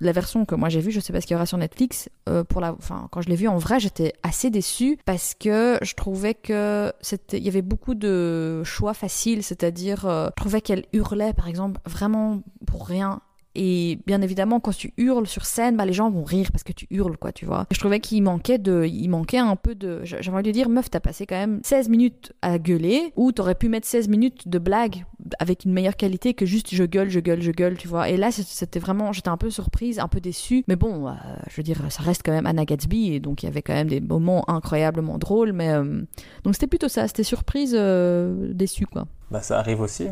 la version que moi j'ai vue, je sais pas ce qu'il y aura sur Netflix, euh, pour la, enfin, quand je l'ai vue en vrai, j'étais assez déçue parce que je trouvais que c'était, il y avait beaucoup de choix faciles, c'est-à-dire, euh, je trouvais qu'elle hurlait, par exemple, vraiment pour rien. Et bien évidemment, quand tu hurles sur scène, bah, les gens vont rire parce que tu hurles, quoi, tu vois. Je trouvais qu'il manquait de, il manquait un peu de, j'avais envie de dire, meuf, t'as passé quand même 16 minutes à gueuler, ou t'aurais pu mettre 16 minutes de blague avec une meilleure qualité que juste je gueule, je gueule, je gueule, tu vois. Et là, c'était vraiment, j'étais un peu surprise, un peu déçue. Mais bon, euh, je veux dire, ça reste quand même Anna Gatsby, et donc il y avait quand même des moments incroyablement drôles, mais euh, donc c'était plutôt ça, c'était surprise, euh, déçue, quoi. Bah, ça arrive aussi.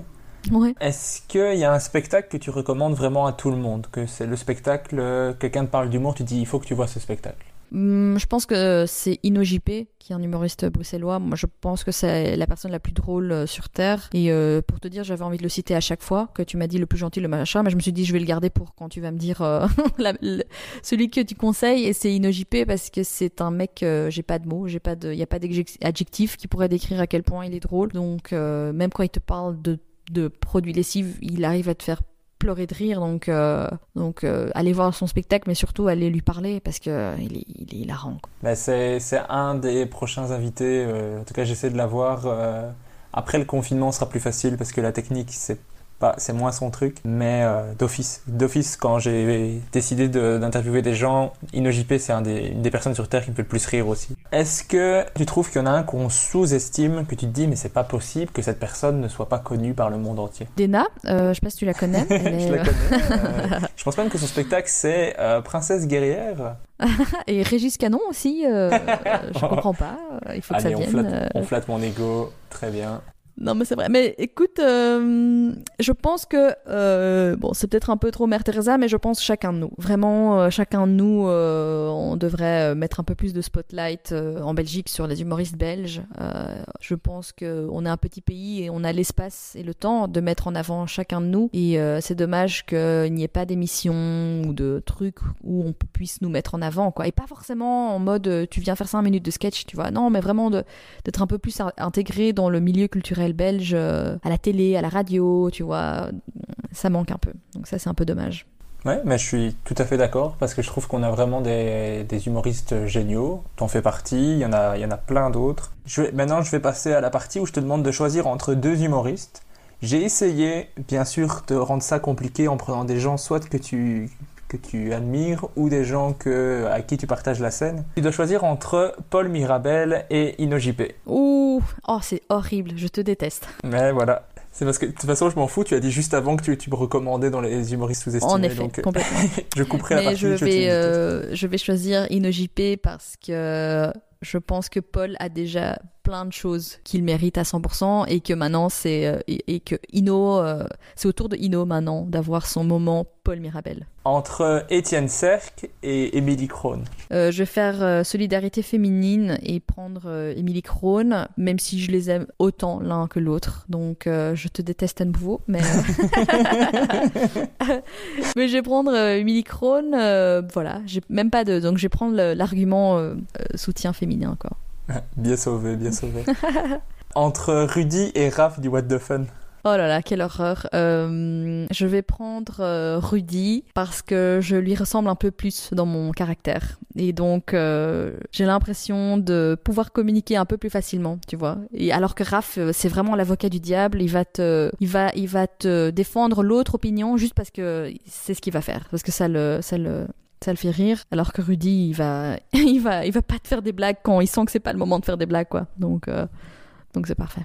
Ouais. Est-ce qu'il y a un spectacle que tu recommandes vraiment à tout le monde? Que c'est le spectacle, euh, quelqu'un te parle d'humour, tu dis il faut que tu vois ce spectacle Hum, je pense que c'est Ino JP, qui est un humoriste bruxellois. Moi, je pense que c'est la personne la plus drôle euh, sur Terre. Et euh, pour te dire, j'avais envie de le citer à chaque fois, que tu m'as dit le plus gentil, le machin, mais je me suis dit, je vais le garder pour quand tu vas me dire euh, la- le- celui que tu conseilles. Et c'est Ino JP parce que c'est un mec, euh, j'ai pas de mots, j'ai pas de, il y a pas d'adjectif qui pourrait décrire à quel point il est drôle. Donc, même quand il te parle de, de produits lessives, il arrive à te faire pleurer de rire donc euh, donc euh, allez voir son spectacle mais surtout allez lui parler parce que euh, est il est hilarant. Bah, c'est, un des prochains invités. en tout cas, j'essaie de l'avoir. après le confinement, sera plus facile parce que la technique, c'est pas, c'est moins son truc. Mais euh, d'office, d'office, quand j'ai décidé de- d'interviewer des gens, InnoJP, c'est un des, une des personnes sur Terre qui me fait le plus rire aussi. Est-ce que tu trouves qu'il y en a un qu'on sous-estime, que tu te dis, mais c'est pas possible que cette personne ne soit pas connue par le monde entier? Dena, euh, je sais pas si tu la connais. elle Je la connais. euh, je pense même que son spectacle, c'est euh, Princesse guerrière. euh, Et Régis Canon aussi, euh, je comprends pas. euh, Il faut que Allez, ça on vienne. flatte, euh. on flatte mon ego. Très bien. Non, mais c'est vrai. Mais écoute, euh, je pense que euh, bon, c'est peut-être un peu trop Mère Teresa, mais je pense chacun de nous. Vraiment, euh, chacun de nous, on devrait mettre un peu plus de spotlight en Belgique sur les humoristes belges. Je pense que on est un petit pays et on a l'espace et le temps de mettre en avant chacun de nous. Et c'est dommage qu'il n'y ait pas d'émissions ou de trucs où on puisse nous mettre en avant, quoi. Et pas forcément en mode tu viens faire 5 minutes de sketch, tu vois. Non, mais vraiment d'être un peu plus in- intégré dans le milieu culturel belge, euh, à la télé, à la radio, tu vois. Ça manque un peu. Donc ça, c'est un peu dommage. Ouais, mais je suis tout à fait d'accord parce que je trouve qu'on a vraiment des, des humoristes géniaux. T'en fais partie, il y en a, il y en a plein d'autres. Maintenant, je vais passer à la partie où je te demande de choisir entre deux humoristes. J'ai essayé, bien sûr, de rendre ça compliqué en prenant des gens soit que tu que tu admires ou des gens que, à qui tu partages la scène. Tu dois choisir entre Paul Mirabel et InnoJP. Ouh, oh, c'est horrible, je te déteste. Mais voilà. C'est parce que de toute façon, je m'en fous. Tu as dit juste avant que tu, tu me recommandais dans les humoristes sous-estimés. En effet, donc, euh, complètement. je couperai la partie. je vais, euh, je vais choisir InnoJP parce que je pense que Paul a déjà plein de choses qu'il mérite à 100% et que maintenant c'est euh, et, et que Inno euh, c'est autour de Inno maintenant d'avoir son moment Paul Mirabel. Entre Étienne Cerc et Émilie Krohn. Euh, je vais faire euh, solidarité féminine et prendre Émilie Krohn, même si je les aime autant l'un que l'autre. Donc je te déteste à nouveau, mais mais je vais prendre Émilie Krohn. voilà, j'ai même pas de donc je vais prendre l'argument soutien féminin quoi. Bien sauvé, bien sauvé. Entre Rudy et Raph du What the Fun. Oh là là, quelle horreur. Euh, je vais prendre euh, Rudy parce que je lui ressemble un peu plus dans mon caractère. Et donc, euh, j'ai l'impression de pouvoir communiquer un peu plus facilement, tu vois. Et alors que Raph, c'est vraiment l'avocat du diable. Il va te, il va, il va te défendre l'autre opinion juste parce que c'est ce qu'il va faire. Parce que ça le, ça le, ça le fait rire. Alors que Rudy, il va, il va, il va pas te faire des blagues quand il sent que c'est pas le moment de faire des blagues, quoi. Donc, euh, donc c'est parfait.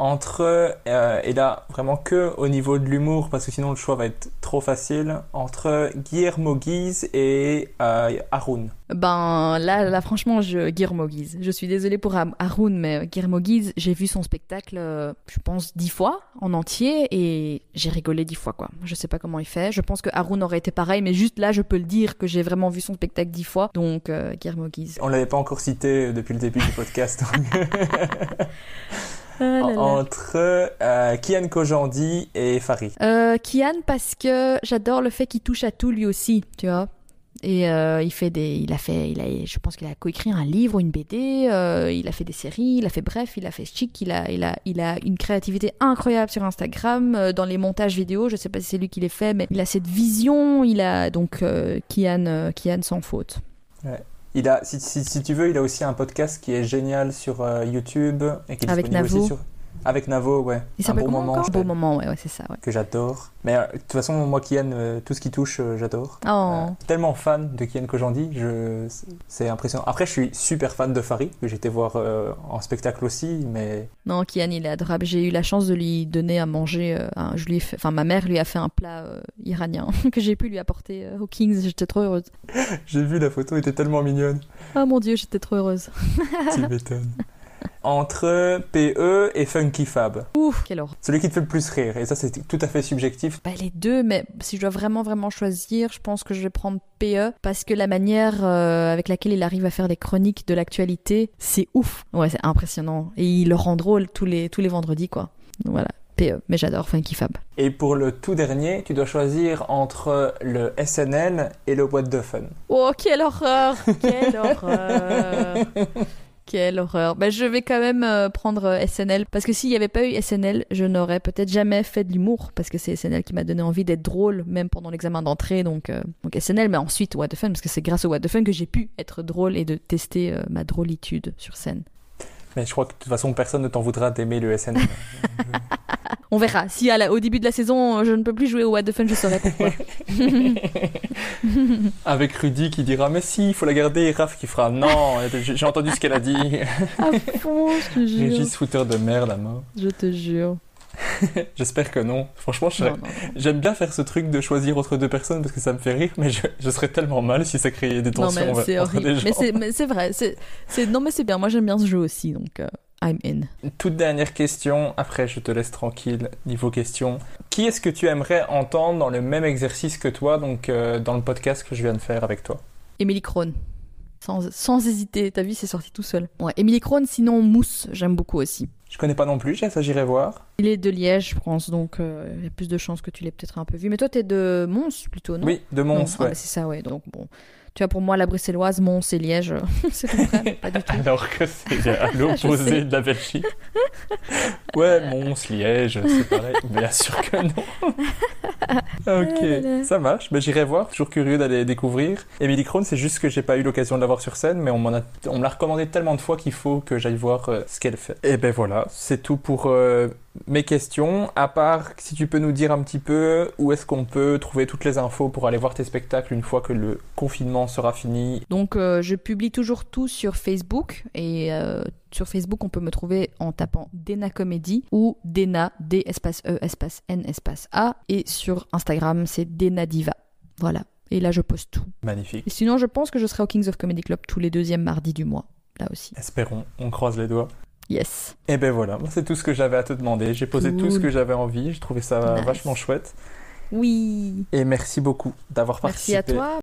Entre, euh, et là vraiment que au niveau de l'humour, parce que sinon le choix va être trop facile, entre Guillermo Guise et euh, Haroun. Ben là, là franchement, je, Guillermo Guise. Je suis désolée pour Har- Haroun, mais Guillermo Guise, j'ai vu son spectacle, euh, je pense, dix fois en entier et j'ai rigolé dix fois, quoi. Je sais pas comment il fait. Je pense que Haroun aurait été pareil, mais juste là, je peux le dire que j'ai vraiment vu son spectacle dix fois. Donc, euh, Guillermo Guise. On l'avait pas encore cité depuis le début du podcast. Ah là là. entre euh, Kian Kojandi et Farid. Euh, Kian parce que j'adore le fait qu'il touche à tout lui aussi, tu vois. Et euh, il fait des, il a fait, il a, je pense qu'il a coécrit un livre ou une BD. euh, il a fait des séries, il a fait bref, il a fait chic. Il a, il a, il a une créativité incroyable sur Instagram, euh, dans les montages vidéo. Je sais pas si c'est lui qui les fait, mais il a cette vision. Il a donc Kian, Kian sans faute. Il a, si, si, si tu veux, il a aussi un podcast qui est génial sur euh, YouTube et qui est Avec disponible Navo. aussi sur avec Navo, ouais. Il un comment moment je- Beau moment, ouais, ouais c'est ça. Ouais. que j'adore. Mais euh, de toute façon, moi, Kian, euh, tout ce qui touche, euh, j'adore. Oh. Tellement fan de Kian Kojandi, je... c'est impressionnant. Après, je suis super fan de Farid, que j'étais voir en spectacle aussi, mais Non, Kian, il est adorable. J'ai eu la chance de lui donner à manger. un- je lui ai fait- enfin, ma mère lui a fait un plat iranien que j'ai pu lui apporter au Kings. J'étais trop heureuse. j'ai vu la photo, elle était tellement mignonne. Oh mon dieu, j'étais trop heureuse. tu m'étonnes. Entre PE et Funky Fab. Ouf, quelle horreur. Celui qui te fait le plus rire, et ça c'est tout à fait subjectif. Bah, les deux, mais si je dois vraiment vraiment choisir, je pense que je vais prendre PE parce que la manière euh, avec laquelle il arrive à faire des chroniques de l'actualité, c'est ouf. Ouais, c'est impressionnant. Et il le rend drôle tous les, tous les vendredis, quoi. Donc voilà, PE. Mais j'adore Funky Fab. Et pour le tout dernier, tu dois choisir entre le SNL et le What the Fun. Oh, quelle horreur Quelle horreur Quelle horreur. Bah, je vais quand même euh, prendre euh, SNL parce que s'il n'y avait pas eu SNL, je n'aurais peut-être jamais fait de l'humour parce que c'est SNL qui m'a donné envie d'être drôle même pendant l'examen d'entrée. Donc, euh, donc SNL, mais ensuite What the Fun parce que c'est grâce au What the Fun que j'ai pu être drôle et de tester ma drôlitude sur scène. Mais je crois que de toute façon, personne ne t'en voudra d'aimer le SNL. On verra. Si à la- au début de la saison, je ne peux plus jouer au What the Fun, je saurai pourquoi. Avec Rudy qui dira Mais si, il faut la garder, et Raph qui fera Non, j'ai entendu ce qu'elle a dit. à fond, je te jure. Régis footer de merde à mort. Je te jure. J'espère que non. Franchement, je Non, serais- non, non. j'aime bien faire ce truc de choisir entre deux personnes parce que ça me fait rire, mais je, je serais tellement mal si ça créait des tensions mais entre c'est des horrible. gens. Mais c'est, mais c'est vrai. C'est, c'est, non, mais c'est bien. Moi, j'aime bien ce jeu aussi, donc euh, I'm in. Toute dernière question, après je te laisse tranquille niveau question. Qui est-ce que tu aimerais entendre dans le même exercice que toi, donc euh, dans le podcast que je viens de faire avec toi? Emily Krohn. Sans, sans hésiter. T'as vu, c'est sorti tout seul. Ouais, Emily Krohn, sinon Mousse, j'aime beaucoup aussi. Je connais pas non plus, ça j'irai voir. Il est de Liège, je pense, donc euh, il y a plus de chances que tu l'aies peut-être un peu vu. Mais toi, t'es de Mons plutôt, non? Oui, de Non, Mons, ah, ouais. bah, c'est ça, ouais. Donc bon. Tu vois, pour moi, la bruxelloise, Mons et Liège, c'est tout près, pas du tout. Alors que c'est à l'opposé de la Belgique. Ouais, Mons, Liège, c'est pareil. Bien sûr que non. ok, ça marche. Ben, J'irai voir, toujours curieux d'aller découvrir. Emily Krohn, c'est juste que j'ai pas eu l'occasion de la voir sur scène, mais on me l'a recommandé tellement de fois qu'il faut que j'aille voir euh, ce qu'elle fait. Et ben voilà, c'est tout pour euh, mes questions. À part, si tu peux nous dire un petit peu où est-ce qu'on peut trouver toutes les infos pour aller voir tes spectacles une fois que le confinement sera fini. Donc, euh, je publie toujours tout sur Facebook. Et euh, sur Facebook, on peut me trouver en tapant Dena Comedy ou Dena, D espace E espace N espace A. Et sur Instagram, c'est Dena Diva. Voilà. Et là, je poste tout. Magnifique. Et sinon, je pense que je serai au Kings of Comedy Club tous les deuxièmes mardis du mois. Là aussi. Espérons, on croise les doigts. Yes. Et ben voilà, c'est tout ce que j'avais à te demander. J'ai posé tout ce que j'avais envie. Je trouvais ça Nice. vachement chouette. Oui. Et merci beaucoup d'avoir Merci participé. à toi.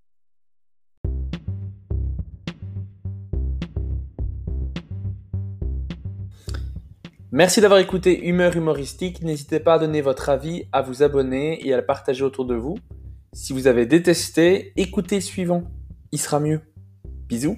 Merci d'avoir écouté Humeur humoristique. N'hésitez pas à donner votre avis, à vous abonner et à le partager autour de vous. Si vous avez détesté, écoutez le suivant. Il sera mieux. Bisous.